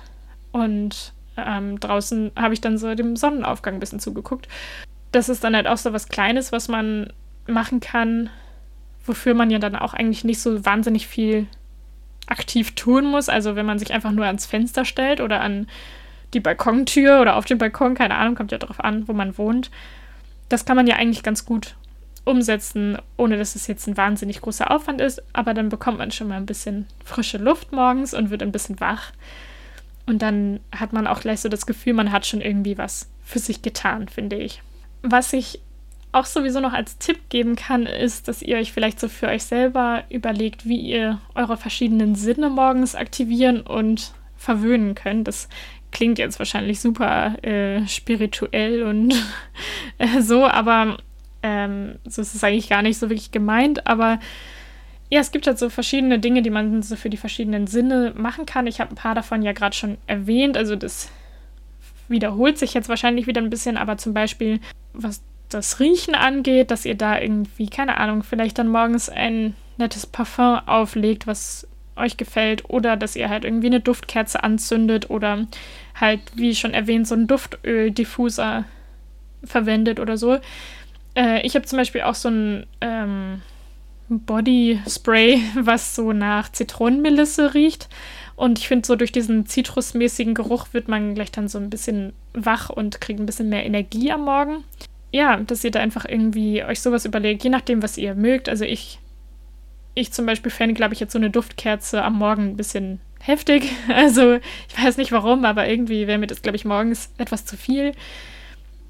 und ähm, draußen habe ich dann so dem Sonnenaufgang ein bisschen zugeguckt das ist dann halt auch so was Kleines, was man machen kann, wofür man ja dann auch eigentlich nicht so wahnsinnig viel aktiv tun muss. Also wenn man sich einfach nur ans Fenster stellt oder an die Balkontür oder auf den Balkon, keine Ahnung, kommt ja darauf an, wo man wohnt. Das kann man ja eigentlich ganz gut umsetzen, ohne dass es jetzt ein wahnsinnig großer Aufwand ist. Aber dann bekommt man schon mal ein bisschen frische Luft morgens und wird ein bisschen wach. Und dann hat man auch gleich so das Gefühl, man hat schon irgendwie was für sich getan, finde ich. Was ich auch sowieso noch als Tipp geben kann, ist, dass ihr euch vielleicht so für euch selber überlegt, wie ihr eure verschiedenen Sinne morgens aktivieren und verwöhnen könnt. Das klingt jetzt wahrscheinlich super äh, spirituell und äh, so, aber ähm, so ist es eigentlich gar nicht so wirklich gemeint. Aber ja, es gibt halt so verschiedene Dinge, die man so für die verschiedenen Sinne machen kann. Ich habe ein paar davon ja gerade schon erwähnt. Also das wiederholt sich jetzt wahrscheinlich wieder ein bisschen, aber zum Beispiel, was das Riechen angeht, dass ihr da irgendwie, keine Ahnung, vielleicht dann morgens ein nettes Parfum auflegt, was euch gefällt, oder dass ihr halt irgendwie eine Duftkerze anzündet oder halt, wie schon erwähnt, so einen Duftöl-Diffuser verwendet oder so. Äh, ich habe zum Beispiel auch so ein ähm, Body Spray, was so nach Zitronenmelisse riecht. Und ich finde, so durch diesen zitrusmäßigen Geruch wird man gleich dann so ein bisschen wach und kriegt ein bisschen mehr Energie am Morgen. Ja, dass ihr da einfach irgendwie euch sowas überlegt, je nachdem, was ihr mögt. Also ich, ich zum Beispiel fände, glaube ich, jetzt so eine Duftkerze am Morgen ein bisschen heftig. Also ich weiß nicht warum, aber irgendwie wäre mir das, glaube ich, morgens etwas zu viel.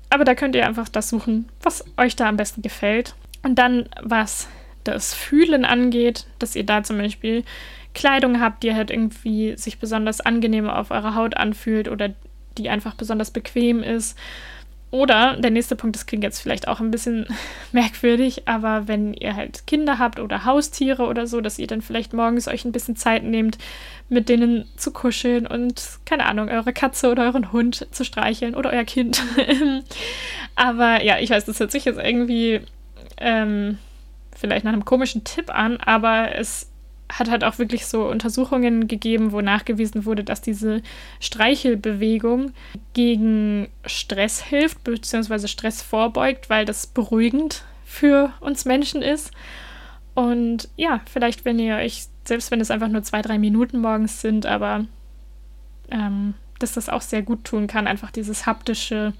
Aber da könnt ihr einfach das suchen, was euch da am besten gefällt. Und dann, was das Fühlen angeht, dass ihr da zum Beispiel Kleidung habt, die halt irgendwie sich besonders angenehm auf eurer Haut anfühlt oder die einfach besonders bequem ist. Oder der nächste Punkt, das klingt jetzt vielleicht auch ein bisschen merkwürdig, aber wenn ihr halt Kinder habt oder Haustiere oder so, dass ihr dann vielleicht morgens euch ein bisschen Zeit nehmt, mit denen zu kuscheln und, keine Ahnung, eure Katze oder euren Hund zu streicheln oder euer Kind. aber ja, ich weiß, das hört sich jetzt irgendwie ähm, vielleicht nach einem komischen Tipp an, aber es hat halt auch wirklich so Untersuchungen gegeben, wo nachgewiesen wurde, dass diese Streichelbewegung gegen Stress hilft, beziehungsweise Stress vorbeugt, weil das beruhigend für uns Menschen ist. Und ja, vielleicht, wenn ihr euch, selbst wenn es einfach nur zwei, drei Minuten morgens sind, aber ähm, dass das auch sehr gut tun kann, einfach dieses haptische,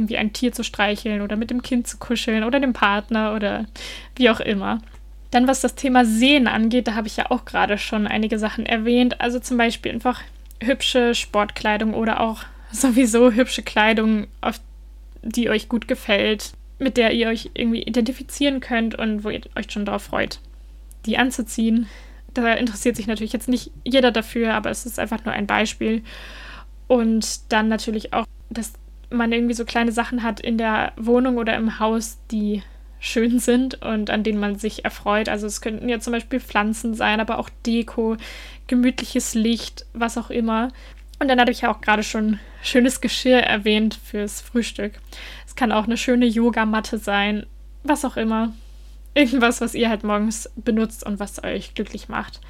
irgendwie ein Tier zu streicheln oder mit dem Kind zu kuscheln oder dem Partner oder wie auch immer. Dann, was das Thema Sehen angeht, da habe ich ja auch gerade schon einige Sachen erwähnt. Also zum Beispiel einfach hübsche Sportkleidung oder auch sowieso hübsche Kleidung, auf die euch gut gefällt, mit der ihr euch irgendwie identifizieren könnt und wo ihr euch schon darauf freut, die anzuziehen. Da interessiert sich natürlich jetzt nicht jeder dafür, aber es ist einfach nur ein Beispiel. Und dann natürlich auch, dass man irgendwie so kleine Sachen hat in der Wohnung oder im Haus, die schön sind und an denen man sich erfreut. Also es könnten ja zum Beispiel Pflanzen sein, aber auch Deko, gemütliches Licht, was auch immer. Und dann hatte ich ja auch gerade schon schönes Geschirr erwähnt fürs Frühstück. Es kann auch eine schöne Yogamatte sein, was auch immer. Irgendwas, was ihr halt morgens benutzt und was euch glücklich macht.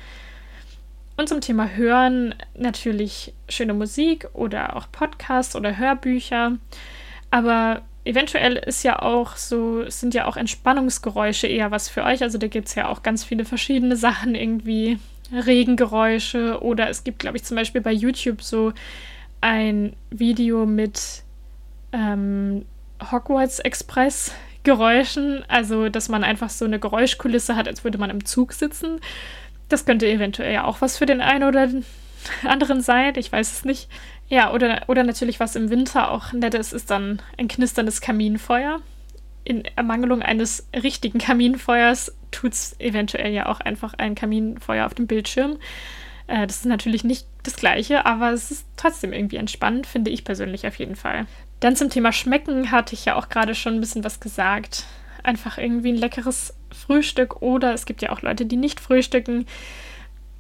Und zum Thema Hören natürlich schöne Musik oder auch Podcasts oder Hörbücher. Aber eventuell ist ja auch so, sind ja auch Entspannungsgeräusche eher was für euch. Also da gibt es ja auch ganz viele verschiedene Sachen, irgendwie Regengeräusche oder es gibt, glaube ich, zum Beispiel bei YouTube so ein Video mit ähm, Hogwarts Express Geräuschen, also dass man einfach so eine Geräuschkulisse hat, als würde man im Zug sitzen. Das könnte eventuell ja auch was für den einen oder anderen sein, ich weiß es nicht. Ja, oder, oder natürlich, was im Winter auch nett ist, ist dann ein knisterndes Kaminfeuer. In Ermangelung eines richtigen Kaminfeuers tut es eventuell ja auch einfach ein Kaminfeuer auf dem Bildschirm. Äh, das ist natürlich nicht das Gleiche, aber es ist trotzdem irgendwie entspannend, finde ich persönlich auf jeden Fall. Dann zum Thema Schmecken hatte ich ja auch gerade schon ein bisschen was gesagt. Einfach irgendwie ein leckeres Frühstück oder es gibt ja auch Leute, die nicht frühstücken.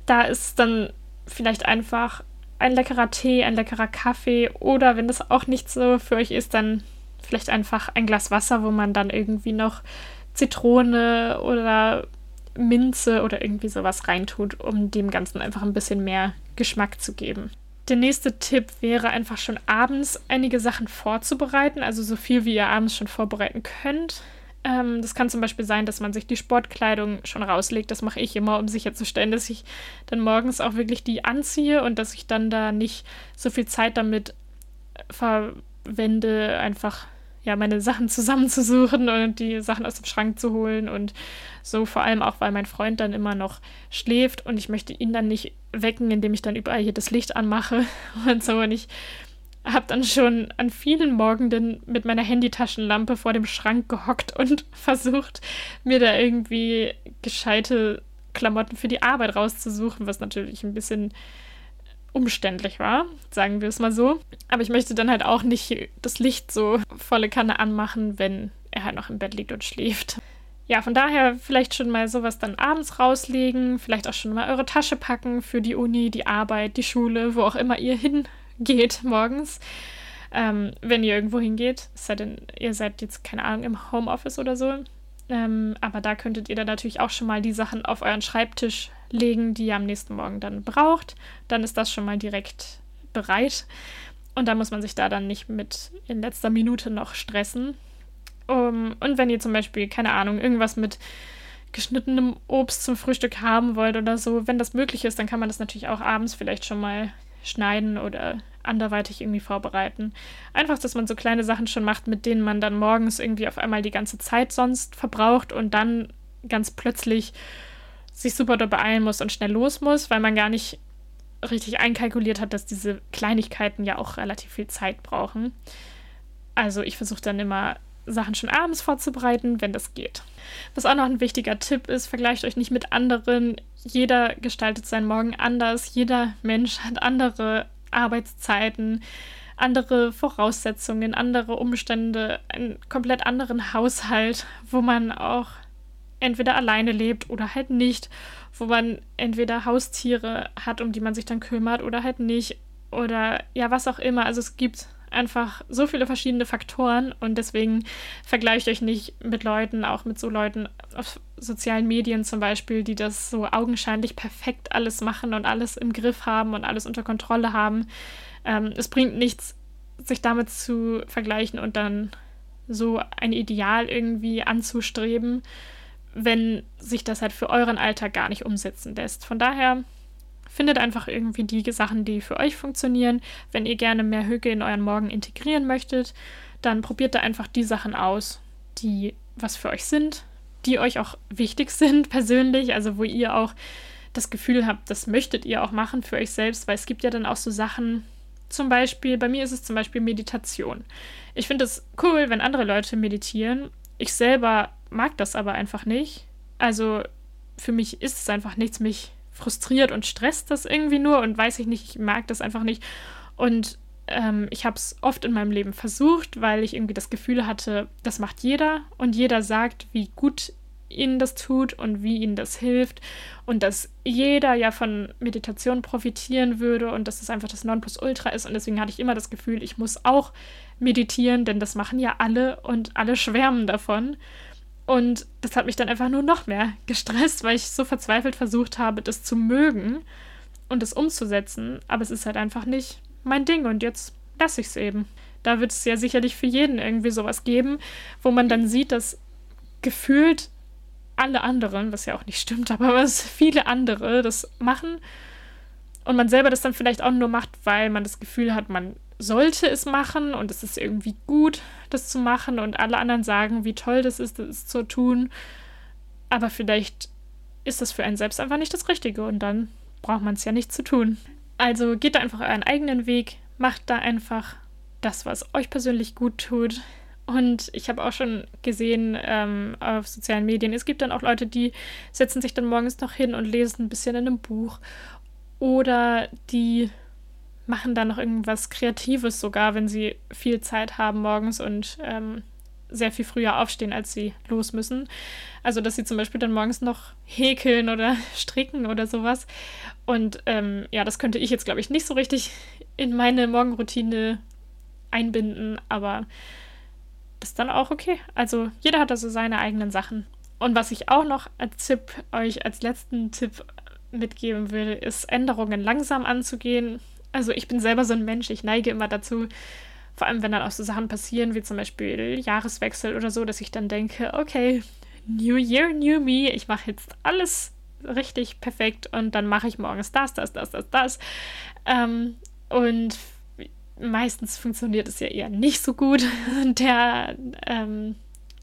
Da ist dann vielleicht einfach ein leckerer Tee, ein leckerer Kaffee oder wenn das auch nicht so für euch ist, dann vielleicht einfach ein Glas Wasser, wo man dann irgendwie noch Zitrone oder Minze oder irgendwie sowas reintut, um dem Ganzen einfach ein bisschen mehr Geschmack zu geben. Der nächste Tipp wäre einfach schon abends einige Sachen vorzubereiten, also so viel wie ihr abends schon vorbereiten könnt. Ähm, das kann zum Beispiel sein, dass man sich die Sportkleidung schon rauslegt. Das mache ich immer, um sicherzustellen, dass ich dann morgens auch wirklich die anziehe und dass ich dann da nicht so viel Zeit damit verwende, einfach ja, meine Sachen zusammenzusuchen und die Sachen aus dem Schrank zu holen und so vor allem auch, weil mein Freund dann immer noch schläft und ich möchte ihn dann nicht wecken, indem ich dann überall hier das Licht anmache und so und ich habe dann schon an vielen Morgenden mit meiner Handytaschenlampe vor dem Schrank gehockt und versucht, mir da irgendwie gescheite Klamotten für die Arbeit rauszusuchen, was natürlich ein bisschen umständlich war, sagen wir es mal so. Aber ich möchte dann halt auch nicht das Licht so volle Kanne anmachen, wenn er halt noch im Bett liegt und schläft. Ja, von daher vielleicht schon mal sowas dann abends rauslegen, vielleicht auch schon mal eure Tasche packen für die Uni, die Arbeit, die Schule, wo auch immer ihr hingeht morgens. Ähm, wenn ihr irgendwo hingeht, es sei denn, ihr seid jetzt, keine Ahnung, im Homeoffice oder so. Ähm, aber da könntet ihr dann natürlich auch schon mal die Sachen auf euren Schreibtisch legen, die ihr am nächsten Morgen dann braucht. Dann ist das schon mal direkt bereit. Und da muss man sich da dann nicht mit in letzter Minute noch stressen. Um, und wenn ihr zum Beispiel, keine Ahnung, irgendwas mit geschnittenem Obst zum Frühstück haben wollt oder so, wenn das möglich ist, dann kann man das natürlich auch abends vielleicht schon mal schneiden oder anderweitig irgendwie vorbereiten. Einfach, dass man so kleine Sachen schon macht, mit denen man dann morgens irgendwie auf einmal die ganze Zeit sonst verbraucht und dann ganz plötzlich sich super doll beeilen muss und schnell los muss, weil man gar nicht richtig einkalkuliert hat, dass diese Kleinigkeiten ja auch relativ viel Zeit brauchen. Also ich versuche dann immer Sachen schon abends vorzubereiten, wenn das geht. Was auch noch ein wichtiger Tipp ist, vergleicht euch nicht mit anderen. Jeder gestaltet seinen Morgen anders. Jeder Mensch hat andere Arbeitszeiten, andere Voraussetzungen, andere Umstände, einen komplett anderen Haushalt, wo man auch entweder alleine lebt oder halt nicht, wo man entweder Haustiere hat, um die man sich dann kümmert oder halt nicht oder ja, was auch immer. Also es gibt einfach so viele verschiedene Faktoren und deswegen vergleicht euch nicht mit Leuten, auch mit so Leuten auf sozialen Medien zum Beispiel, die das so augenscheinlich perfekt alles machen und alles im Griff haben und alles unter Kontrolle haben. Ähm, es bringt nichts, sich damit zu vergleichen und dann so ein Ideal irgendwie anzustreben, wenn sich das halt für euren Alltag gar nicht umsetzen lässt. Von daher Findet einfach irgendwie die Sachen, die für euch funktionieren. Wenn ihr gerne mehr Hüge in euren Morgen integrieren möchtet, dann probiert da einfach die Sachen aus, die was für euch sind, die euch auch wichtig sind persönlich, also wo ihr auch das Gefühl habt, das möchtet ihr auch machen für euch selbst, weil es gibt ja dann auch so Sachen, zum Beispiel, bei mir ist es zum Beispiel Meditation. Ich finde es cool, wenn andere Leute meditieren. Ich selber mag das aber einfach nicht. Also für mich ist es einfach nichts, mich frustriert und stresst das irgendwie nur und weiß ich nicht, ich mag das einfach nicht. Und ähm, ich habe es oft in meinem Leben versucht, weil ich irgendwie das Gefühl hatte, das macht jeder und jeder sagt, wie gut ihnen das tut und wie ihnen das hilft und dass jeder ja von Meditation profitieren würde und dass es einfach das Nonplusultra ist und deswegen hatte ich immer das Gefühl, ich muss auch meditieren, denn das machen ja alle und alle schwärmen davon. Und das hat mich dann einfach nur noch mehr gestresst, weil ich so verzweifelt versucht habe, das zu mögen und es umzusetzen. Aber es ist halt einfach nicht mein Ding und jetzt lasse ich es eben. Da wird es ja sicherlich für jeden irgendwie sowas geben, wo man dann sieht, dass gefühlt alle anderen, was ja auch nicht stimmt, aber was viele andere das machen und man selber das dann vielleicht auch nur macht, weil man das Gefühl hat, man sollte es machen und es ist irgendwie gut, das zu machen und alle anderen sagen, wie toll das ist, das zu tun. Aber vielleicht ist das für einen selbst einfach nicht das Richtige und dann braucht man es ja nicht zu tun. Also geht da einfach euren eigenen Weg, macht da einfach das, was euch persönlich gut tut. Und ich habe auch schon gesehen ähm, auf sozialen Medien, es gibt dann auch Leute, die setzen sich dann morgens noch hin und lesen ein bisschen in einem Buch. Oder die machen dann noch irgendwas Kreatives sogar, wenn sie viel Zeit haben morgens und ähm, sehr viel früher aufstehen, als sie los müssen. Also, dass sie zum Beispiel dann morgens noch häkeln oder stricken oder sowas. Und ähm, ja, das könnte ich jetzt, glaube ich, nicht so richtig in meine Morgenroutine einbinden, aber das ist dann auch okay. Also, jeder hat also seine eigenen Sachen. Und was ich auch noch als Tipp euch als letzten Tipp mitgeben würde, ist Änderungen langsam anzugehen. Also ich bin selber so ein Mensch, ich neige immer dazu, vor allem wenn dann auch so Sachen passieren, wie zum Beispiel Jahreswechsel oder so, dass ich dann denke, okay, New Year, New Me, ich mache jetzt alles richtig perfekt und dann mache ich morgens das, das, das, das, das. Ähm, und meistens funktioniert es ja eher nicht so gut, der, ähm,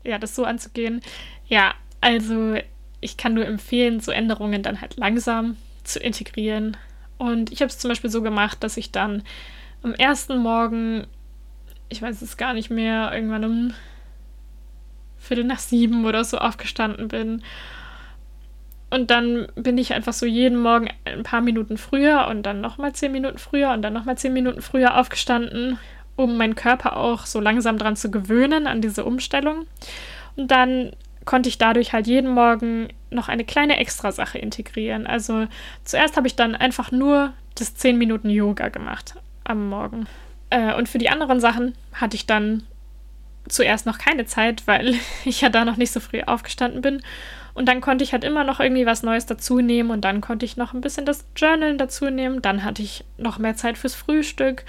ja, das so anzugehen. Ja, also ich kann nur empfehlen, so Änderungen dann halt langsam zu integrieren. Und ich habe es zum Beispiel so gemacht, dass ich dann am ersten Morgen, ich weiß es gar nicht mehr, irgendwann um Viertel nach sieben oder so aufgestanden bin. Und dann bin ich einfach so jeden Morgen ein paar Minuten früher und dann nochmal zehn Minuten früher und dann nochmal zehn Minuten früher aufgestanden, um meinen Körper auch so langsam dran zu gewöhnen an diese Umstellung. Und dann konnte ich dadurch halt jeden Morgen noch eine kleine Extrasache integrieren. Also zuerst habe ich dann einfach nur das 10 Minuten Yoga gemacht am Morgen. Äh, und für die anderen Sachen hatte ich dann zuerst noch keine Zeit, weil ich ja da noch nicht so früh aufgestanden bin. Und dann konnte ich halt immer noch irgendwie was Neues dazu nehmen und dann konnte ich noch ein bisschen das Journalen dazu nehmen. Dann hatte ich noch mehr Zeit fürs Frühstück.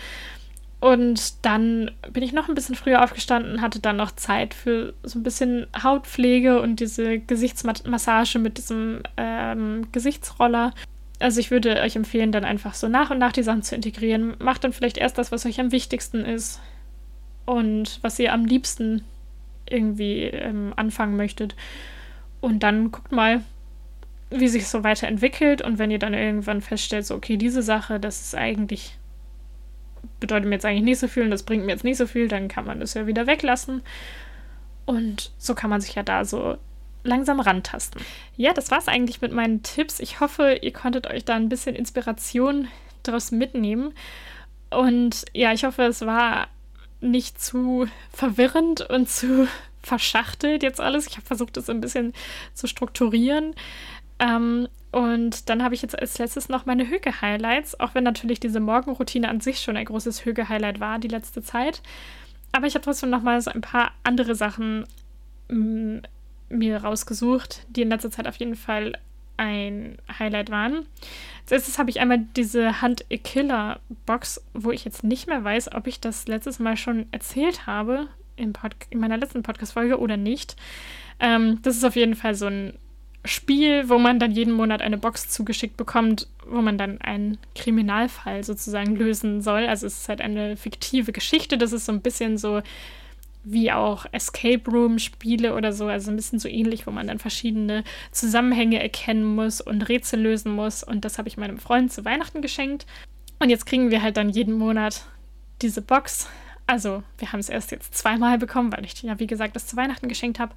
Und dann bin ich noch ein bisschen früher aufgestanden, hatte dann noch Zeit für so ein bisschen Hautpflege und diese Gesichtsmassage mit diesem ähm, Gesichtsroller. Also ich würde euch empfehlen, dann einfach so nach und nach die Sachen zu integrieren. Macht dann vielleicht erst das, was euch am wichtigsten ist und was ihr am liebsten irgendwie ähm, anfangen möchtet. Und dann guckt mal, wie sich so weiterentwickelt. Und wenn ihr dann irgendwann feststellt, so, okay, diese Sache, das ist eigentlich bedeutet mir jetzt eigentlich nicht so viel und das bringt mir jetzt nicht so viel, dann kann man das ja wieder weglassen. Und so kann man sich ja da so langsam rantasten. Ja, das war's eigentlich mit meinen Tipps. Ich hoffe, ihr konntet euch da ein bisschen Inspiration daraus mitnehmen. Und ja, ich hoffe, es war nicht zu verwirrend und zu verschachtelt jetzt alles. Ich habe versucht, es ein bisschen zu strukturieren. Ähm, und dann habe ich jetzt als letztes noch meine Hüge-Highlights, auch wenn natürlich diese Morgenroutine an sich schon ein großes Hüge-Highlight war die letzte Zeit. Aber ich habe trotzdem noch mal so ein paar andere Sachen mm, mir rausgesucht, die in letzter Zeit auf jeden Fall ein Highlight waren. Als erstes habe ich einmal diese Hunt a Killer Box, wo ich jetzt nicht mehr weiß, ob ich das letztes Mal schon erzählt habe in, in meiner letzten Podcast-Folge oder nicht. Ähm, das ist auf jeden Fall so ein Spiel, wo man dann jeden Monat eine Box zugeschickt bekommt, wo man dann einen Kriminalfall sozusagen lösen soll. Also es ist halt eine fiktive Geschichte. Das ist so ein bisschen so wie auch Escape Room Spiele oder so, also ein bisschen so ähnlich, wo man dann verschiedene Zusammenhänge erkennen muss und Rätsel lösen muss. Und das habe ich meinem Freund zu Weihnachten geschenkt. Und jetzt kriegen wir halt dann jeden Monat diese Box. Also wir haben es erst jetzt zweimal bekommen, weil ich ja wie gesagt das zu Weihnachten geschenkt habe.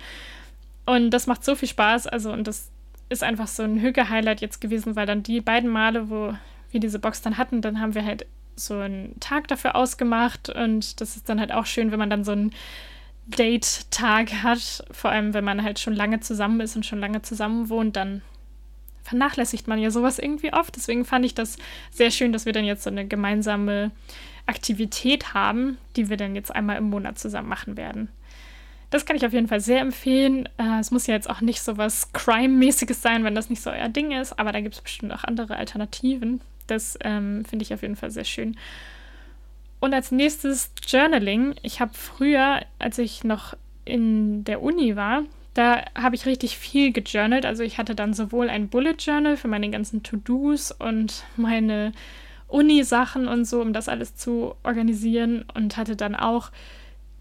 Und das macht so viel Spaß. Also, und das ist einfach so ein Hüge-Highlight jetzt gewesen, weil dann die beiden Male, wo wir diese Box dann hatten, dann haben wir halt so einen Tag dafür ausgemacht. Und das ist dann halt auch schön, wenn man dann so einen Date-Tag hat. Vor allem, wenn man halt schon lange zusammen ist und schon lange zusammen wohnt, dann vernachlässigt man ja sowas irgendwie oft. Deswegen fand ich das sehr schön, dass wir dann jetzt so eine gemeinsame Aktivität haben, die wir dann jetzt einmal im Monat zusammen machen werden. Das kann ich auf jeden Fall sehr empfehlen. Äh, es muss ja jetzt auch nicht so was Crime-mäßiges sein, wenn das nicht so euer Ding ist, aber da gibt es bestimmt auch andere Alternativen. Das ähm, finde ich auf jeden Fall sehr schön. Und als nächstes Journaling. Ich habe früher, als ich noch in der Uni war, da habe ich richtig viel gejournalt. Also ich hatte dann sowohl ein Bullet Journal für meine ganzen To-Dos und meine Uni-Sachen und so, um das alles zu organisieren und hatte dann auch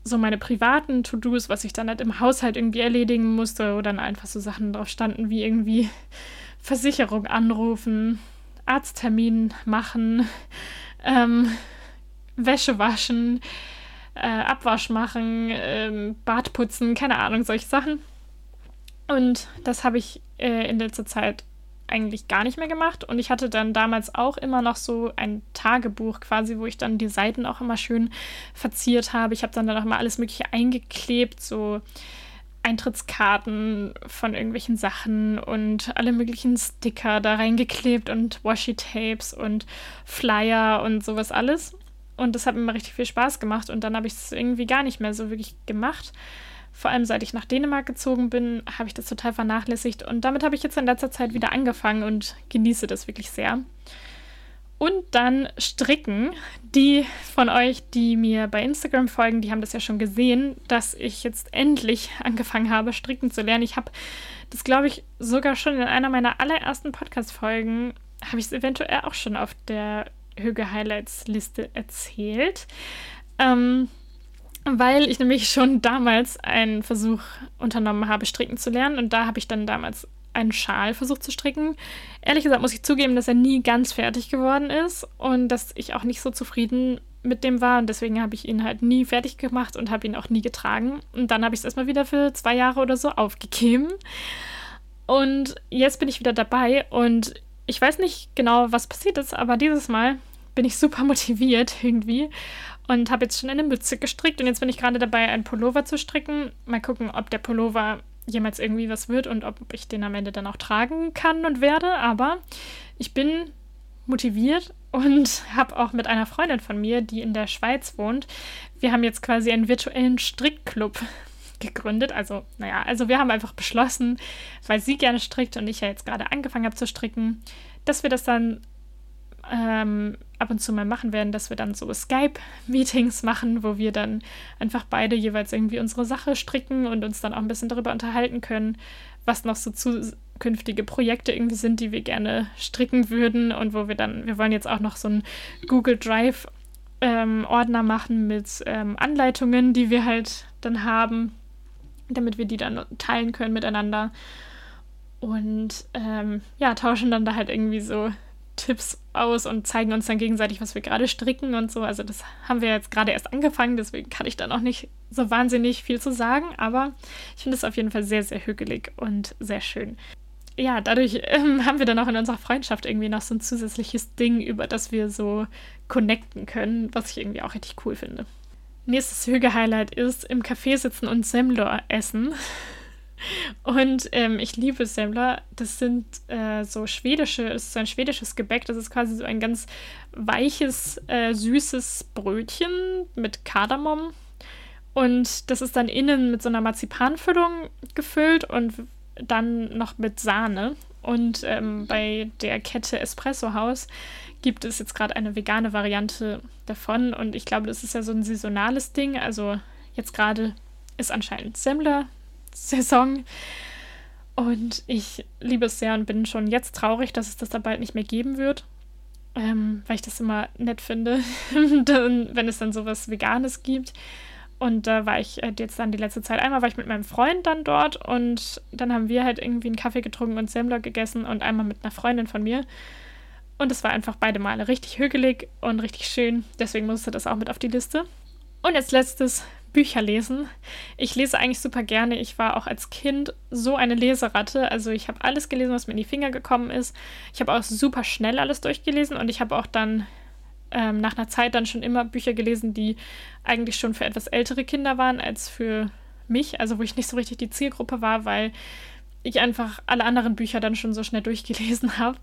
so meine privaten To-Dos, was ich dann halt im Haushalt irgendwie erledigen musste, wo dann einfach so Sachen drauf standen, wie irgendwie Versicherung anrufen, Arzttermin machen, ähm, Wäsche waschen, äh, Abwasch machen, ähm, Bad putzen, keine Ahnung, solche Sachen. Und das habe ich äh, in letzter Zeit eigentlich gar nicht mehr gemacht. Und ich hatte dann damals auch immer noch so ein Tagebuch quasi, wo ich dann die Seiten auch immer schön verziert habe. Ich habe dann dann auch mal alles Mögliche eingeklebt, so Eintrittskarten von irgendwelchen Sachen und alle möglichen Sticker da reingeklebt und Washi-Tapes und Flyer und sowas alles. Und das hat mir immer richtig viel Spaß gemacht. Und dann habe ich es irgendwie gar nicht mehr so wirklich gemacht. Vor allem seit ich nach Dänemark gezogen bin, habe ich das total vernachlässigt. Und damit habe ich jetzt in letzter Zeit wieder angefangen und genieße das wirklich sehr. Und dann Stricken. Die von euch, die mir bei Instagram folgen, die haben das ja schon gesehen, dass ich jetzt endlich angefangen habe, stricken zu lernen. Ich habe das, glaube ich, sogar schon in einer meiner allerersten Podcast-Folgen, habe ich es eventuell auch schon auf der Hüge-Highlights-Liste erzählt. Ähm, weil ich nämlich schon damals einen Versuch unternommen habe, stricken zu lernen. Und da habe ich dann damals einen Schal versucht zu stricken. Ehrlich gesagt muss ich zugeben, dass er nie ganz fertig geworden ist und dass ich auch nicht so zufrieden mit dem war. Und deswegen habe ich ihn halt nie fertig gemacht und habe ihn auch nie getragen. Und dann habe ich es erstmal wieder für zwei Jahre oder so aufgegeben. Und jetzt bin ich wieder dabei und ich weiß nicht genau, was passiert ist, aber dieses Mal bin ich super motiviert irgendwie und habe jetzt schon eine Mütze gestrickt und jetzt bin ich gerade dabei, einen Pullover zu stricken. Mal gucken, ob der Pullover jemals irgendwie was wird und ob ich den am Ende dann auch tragen kann und werde. Aber ich bin motiviert und habe auch mit einer Freundin von mir, die in der Schweiz wohnt, wir haben jetzt quasi einen virtuellen Strickclub gegründet. Also, naja, also wir haben einfach beschlossen, weil sie gerne strickt und ich ja jetzt gerade angefangen habe zu stricken, dass wir das dann ähm, ab und zu mal machen werden, dass wir dann so Skype-Meetings machen, wo wir dann einfach beide jeweils irgendwie unsere Sache stricken und uns dann auch ein bisschen darüber unterhalten können, was noch so zukünftige Projekte irgendwie sind, die wir gerne stricken würden und wo wir dann, wir wollen jetzt auch noch so einen Google Drive ähm, Ordner machen mit ähm, Anleitungen, die wir halt dann haben, damit wir die dann teilen können miteinander und ähm, ja, tauschen dann da halt irgendwie so Tipps aus und zeigen uns dann gegenseitig, was wir gerade stricken und so. Also das haben wir jetzt gerade erst angefangen, deswegen kann ich da noch nicht so wahnsinnig viel zu sagen, aber ich finde es auf jeden Fall sehr, sehr hügelig und sehr schön. Ja, dadurch ähm, haben wir dann auch in unserer Freundschaft irgendwie noch so ein zusätzliches Ding, über das wir so connecten können, was ich irgendwie auch richtig cool finde. Nächstes Hüge-Highlight ist im Café sitzen und Semler essen. Und ähm, ich liebe Semmler. Das sind äh, so schwedische, es ist so ein schwedisches Gebäck. Das ist quasi so ein ganz weiches, äh, süßes Brötchen mit Kardamom. Und das ist dann innen mit so einer Marzipanfüllung gefüllt und dann noch mit Sahne. Und ähm, bei der Kette Espresso House gibt es jetzt gerade eine vegane Variante davon. Und ich glaube, das ist ja so ein saisonales Ding. Also jetzt gerade ist anscheinend Semmler Saison. Und ich liebe es sehr und bin schon jetzt traurig, dass es das da bald nicht mehr geben wird. Ähm, weil ich das immer nett finde, wenn es dann sowas Veganes gibt. Und da war ich halt jetzt dann die letzte Zeit. Einmal war ich mit meinem Freund dann dort und dann haben wir halt irgendwie einen Kaffee getrunken und Semmler gegessen und einmal mit einer Freundin von mir. Und es war einfach beide Male richtig hügelig und richtig schön. Deswegen musste das auch mit auf die Liste. Und als letztes Bücher lesen. Ich lese eigentlich super gerne. Ich war auch als Kind so eine Leseratte. Also ich habe alles gelesen, was mir in die Finger gekommen ist. Ich habe auch super schnell alles durchgelesen und ich habe auch dann ähm, nach einer Zeit dann schon immer Bücher gelesen, die eigentlich schon für etwas ältere Kinder waren als für mich. Also wo ich nicht so richtig die Zielgruppe war, weil ich einfach alle anderen Bücher dann schon so schnell durchgelesen habe.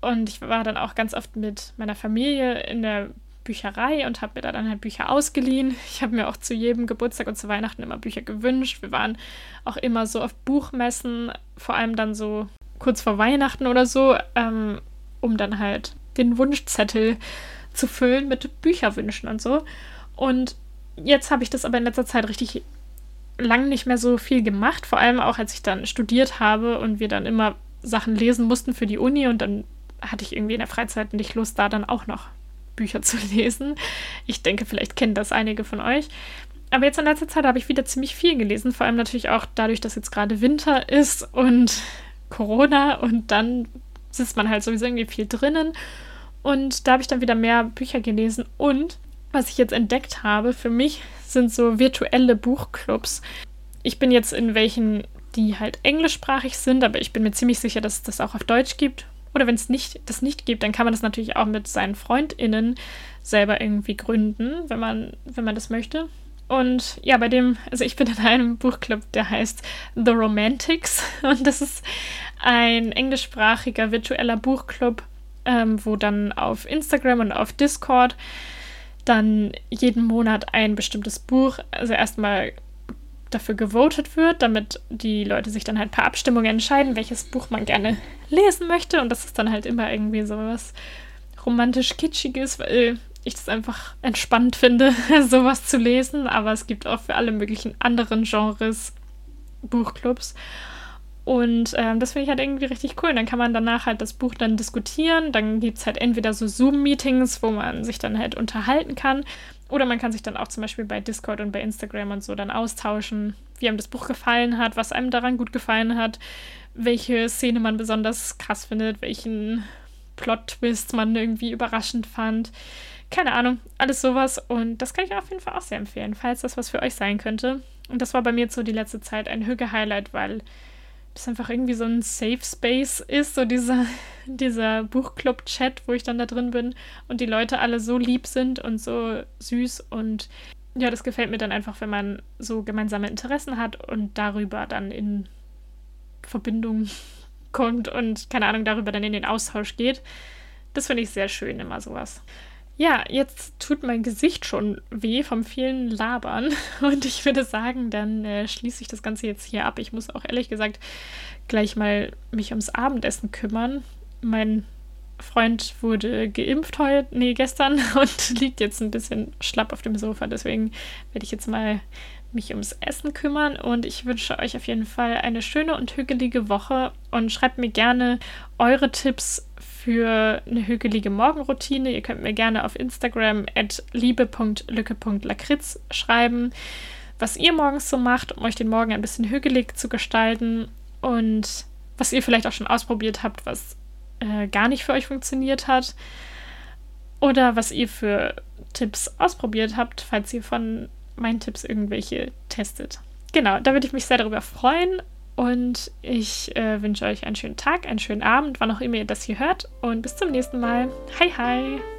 Und ich war dann auch ganz oft mit meiner Familie in der Bücherei und habe mir da dann halt Bücher ausgeliehen. Ich habe mir auch zu jedem Geburtstag und zu Weihnachten immer Bücher gewünscht. Wir waren auch immer so auf Buchmessen, vor allem dann so kurz vor Weihnachten oder so, ähm, um dann halt den Wunschzettel zu füllen mit Bücherwünschen und so. Und jetzt habe ich das aber in letzter Zeit richtig lang nicht mehr so viel gemacht, vor allem auch als ich dann studiert habe und wir dann immer Sachen lesen mussten für die Uni und dann hatte ich irgendwie in der Freizeit nicht Lust, da dann auch noch Bücher zu lesen. Ich denke, vielleicht kennen das einige von euch. Aber jetzt in letzter Zeit habe ich wieder ziemlich viel gelesen, vor allem natürlich auch dadurch, dass jetzt gerade Winter ist und Corona und dann sitzt man halt sowieso irgendwie viel drinnen. Und da habe ich dann wieder mehr Bücher gelesen und was ich jetzt entdeckt habe für mich sind so virtuelle Buchclubs. Ich bin jetzt in welchen, die halt englischsprachig sind, aber ich bin mir ziemlich sicher, dass es das auch auf Deutsch gibt oder wenn es nicht, das nicht gibt, dann kann man das natürlich auch mit seinen FreundInnen selber irgendwie gründen, wenn man, wenn man das möchte. Und ja, bei dem, also ich bin in einem Buchclub, der heißt The Romantics. Und das ist ein englischsprachiger virtueller Buchclub, ähm, wo dann auf Instagram und auf Discord dann jeden Monat ein bestimmtes Buch, also erstmal dafür gewotet wird, damit die Leute sich dann halt per Abstimmung entscheiden, welches Buch man gerne lesen möchte. Und das ist dann halt immer irgendwie so was romantisch Kitschiges, weil ich das einfach entspannt finde, sowas zu lesen. Aber es gibt auch für alle möglichen anderen Genres Buchclubs. Und ähm, das finde ich halt irgendwie richtig cool. dann kann man danach halt das Buch dann diskutieren. Dann gibt es halt entweder so Zoom-Meetings, wo man sich dann halt unterhalten kann. Oder man kann sich dann auch zum Beispiel bei Discord und bei Instagram und so dann austauschen, wie einem das Buch gefallen hat, was einem daran gut gefallen hat, welche Szene man besonders krass findet, welchen Plot-Twist man irgendwie überraschend fand. Keine Ahnung, alles sowas. Und das kann ich auf jeden Fall auch sehr empfehlen, falls das was für euch sein könnte. Und das war bei mir so die letzte Zeit ein Hüge-Highlight, weil das einfach irgendwie so ein Safe Space ist, so dieser, dieser Buchclub-Chat, wo ich dann da drin bin und die Leute alle so lieb sind und so süß und ja, das gefällt mir dann einfach, wenn man so gemeinsame Interessen hat und darüber dann in Verbindung kommt und keine Ahnung, darüber dann in den Austausch geht. Das finde ich sehr schön, immer sowas. Ja, jetzt tut mein Gesicht schon weh vom vielen Labern und ich würde sagen, dann äh, schließe ich das Ganze jetzt hier ab. Ich muss auch ehrlich gesagt gleich mal mich ums Abendessen kümmern. Mein Freund wurde geimpft heute, nee, gestern und liegt jetzt ein bisschen schlapp auf dem Sofa. Deswegen werde ich jetzt mal mich ums Essen kümmern und ich wünsche euch auf jeden Fall eine schöne und hügelige Woche und schreibt mir gerne eure Tipps für eine hügelige Morgenroutine. Ihr könnt mir gerne auf Instagram at liebe.lücke.lakritz schreiben, was ihr morgens so macht, um euch den Morgen ein bisschen hügelig zu gestalten und was ihr vielleicht auch schon ausprobiert habt, was äh, gar nicht für euch funktioniert hat. Oder was ihr für Tipps ausprobiert habt, falls ihr von meinen Tipps irgendwelche testet. Genau, da würde ich mich sehr darüber freuen und ich äh, wünsche euch einen schönen Tag, einen schönen Abend, wann auch immer ihr das hier hört. Und bis zum nächsten Mal. Hi, hi!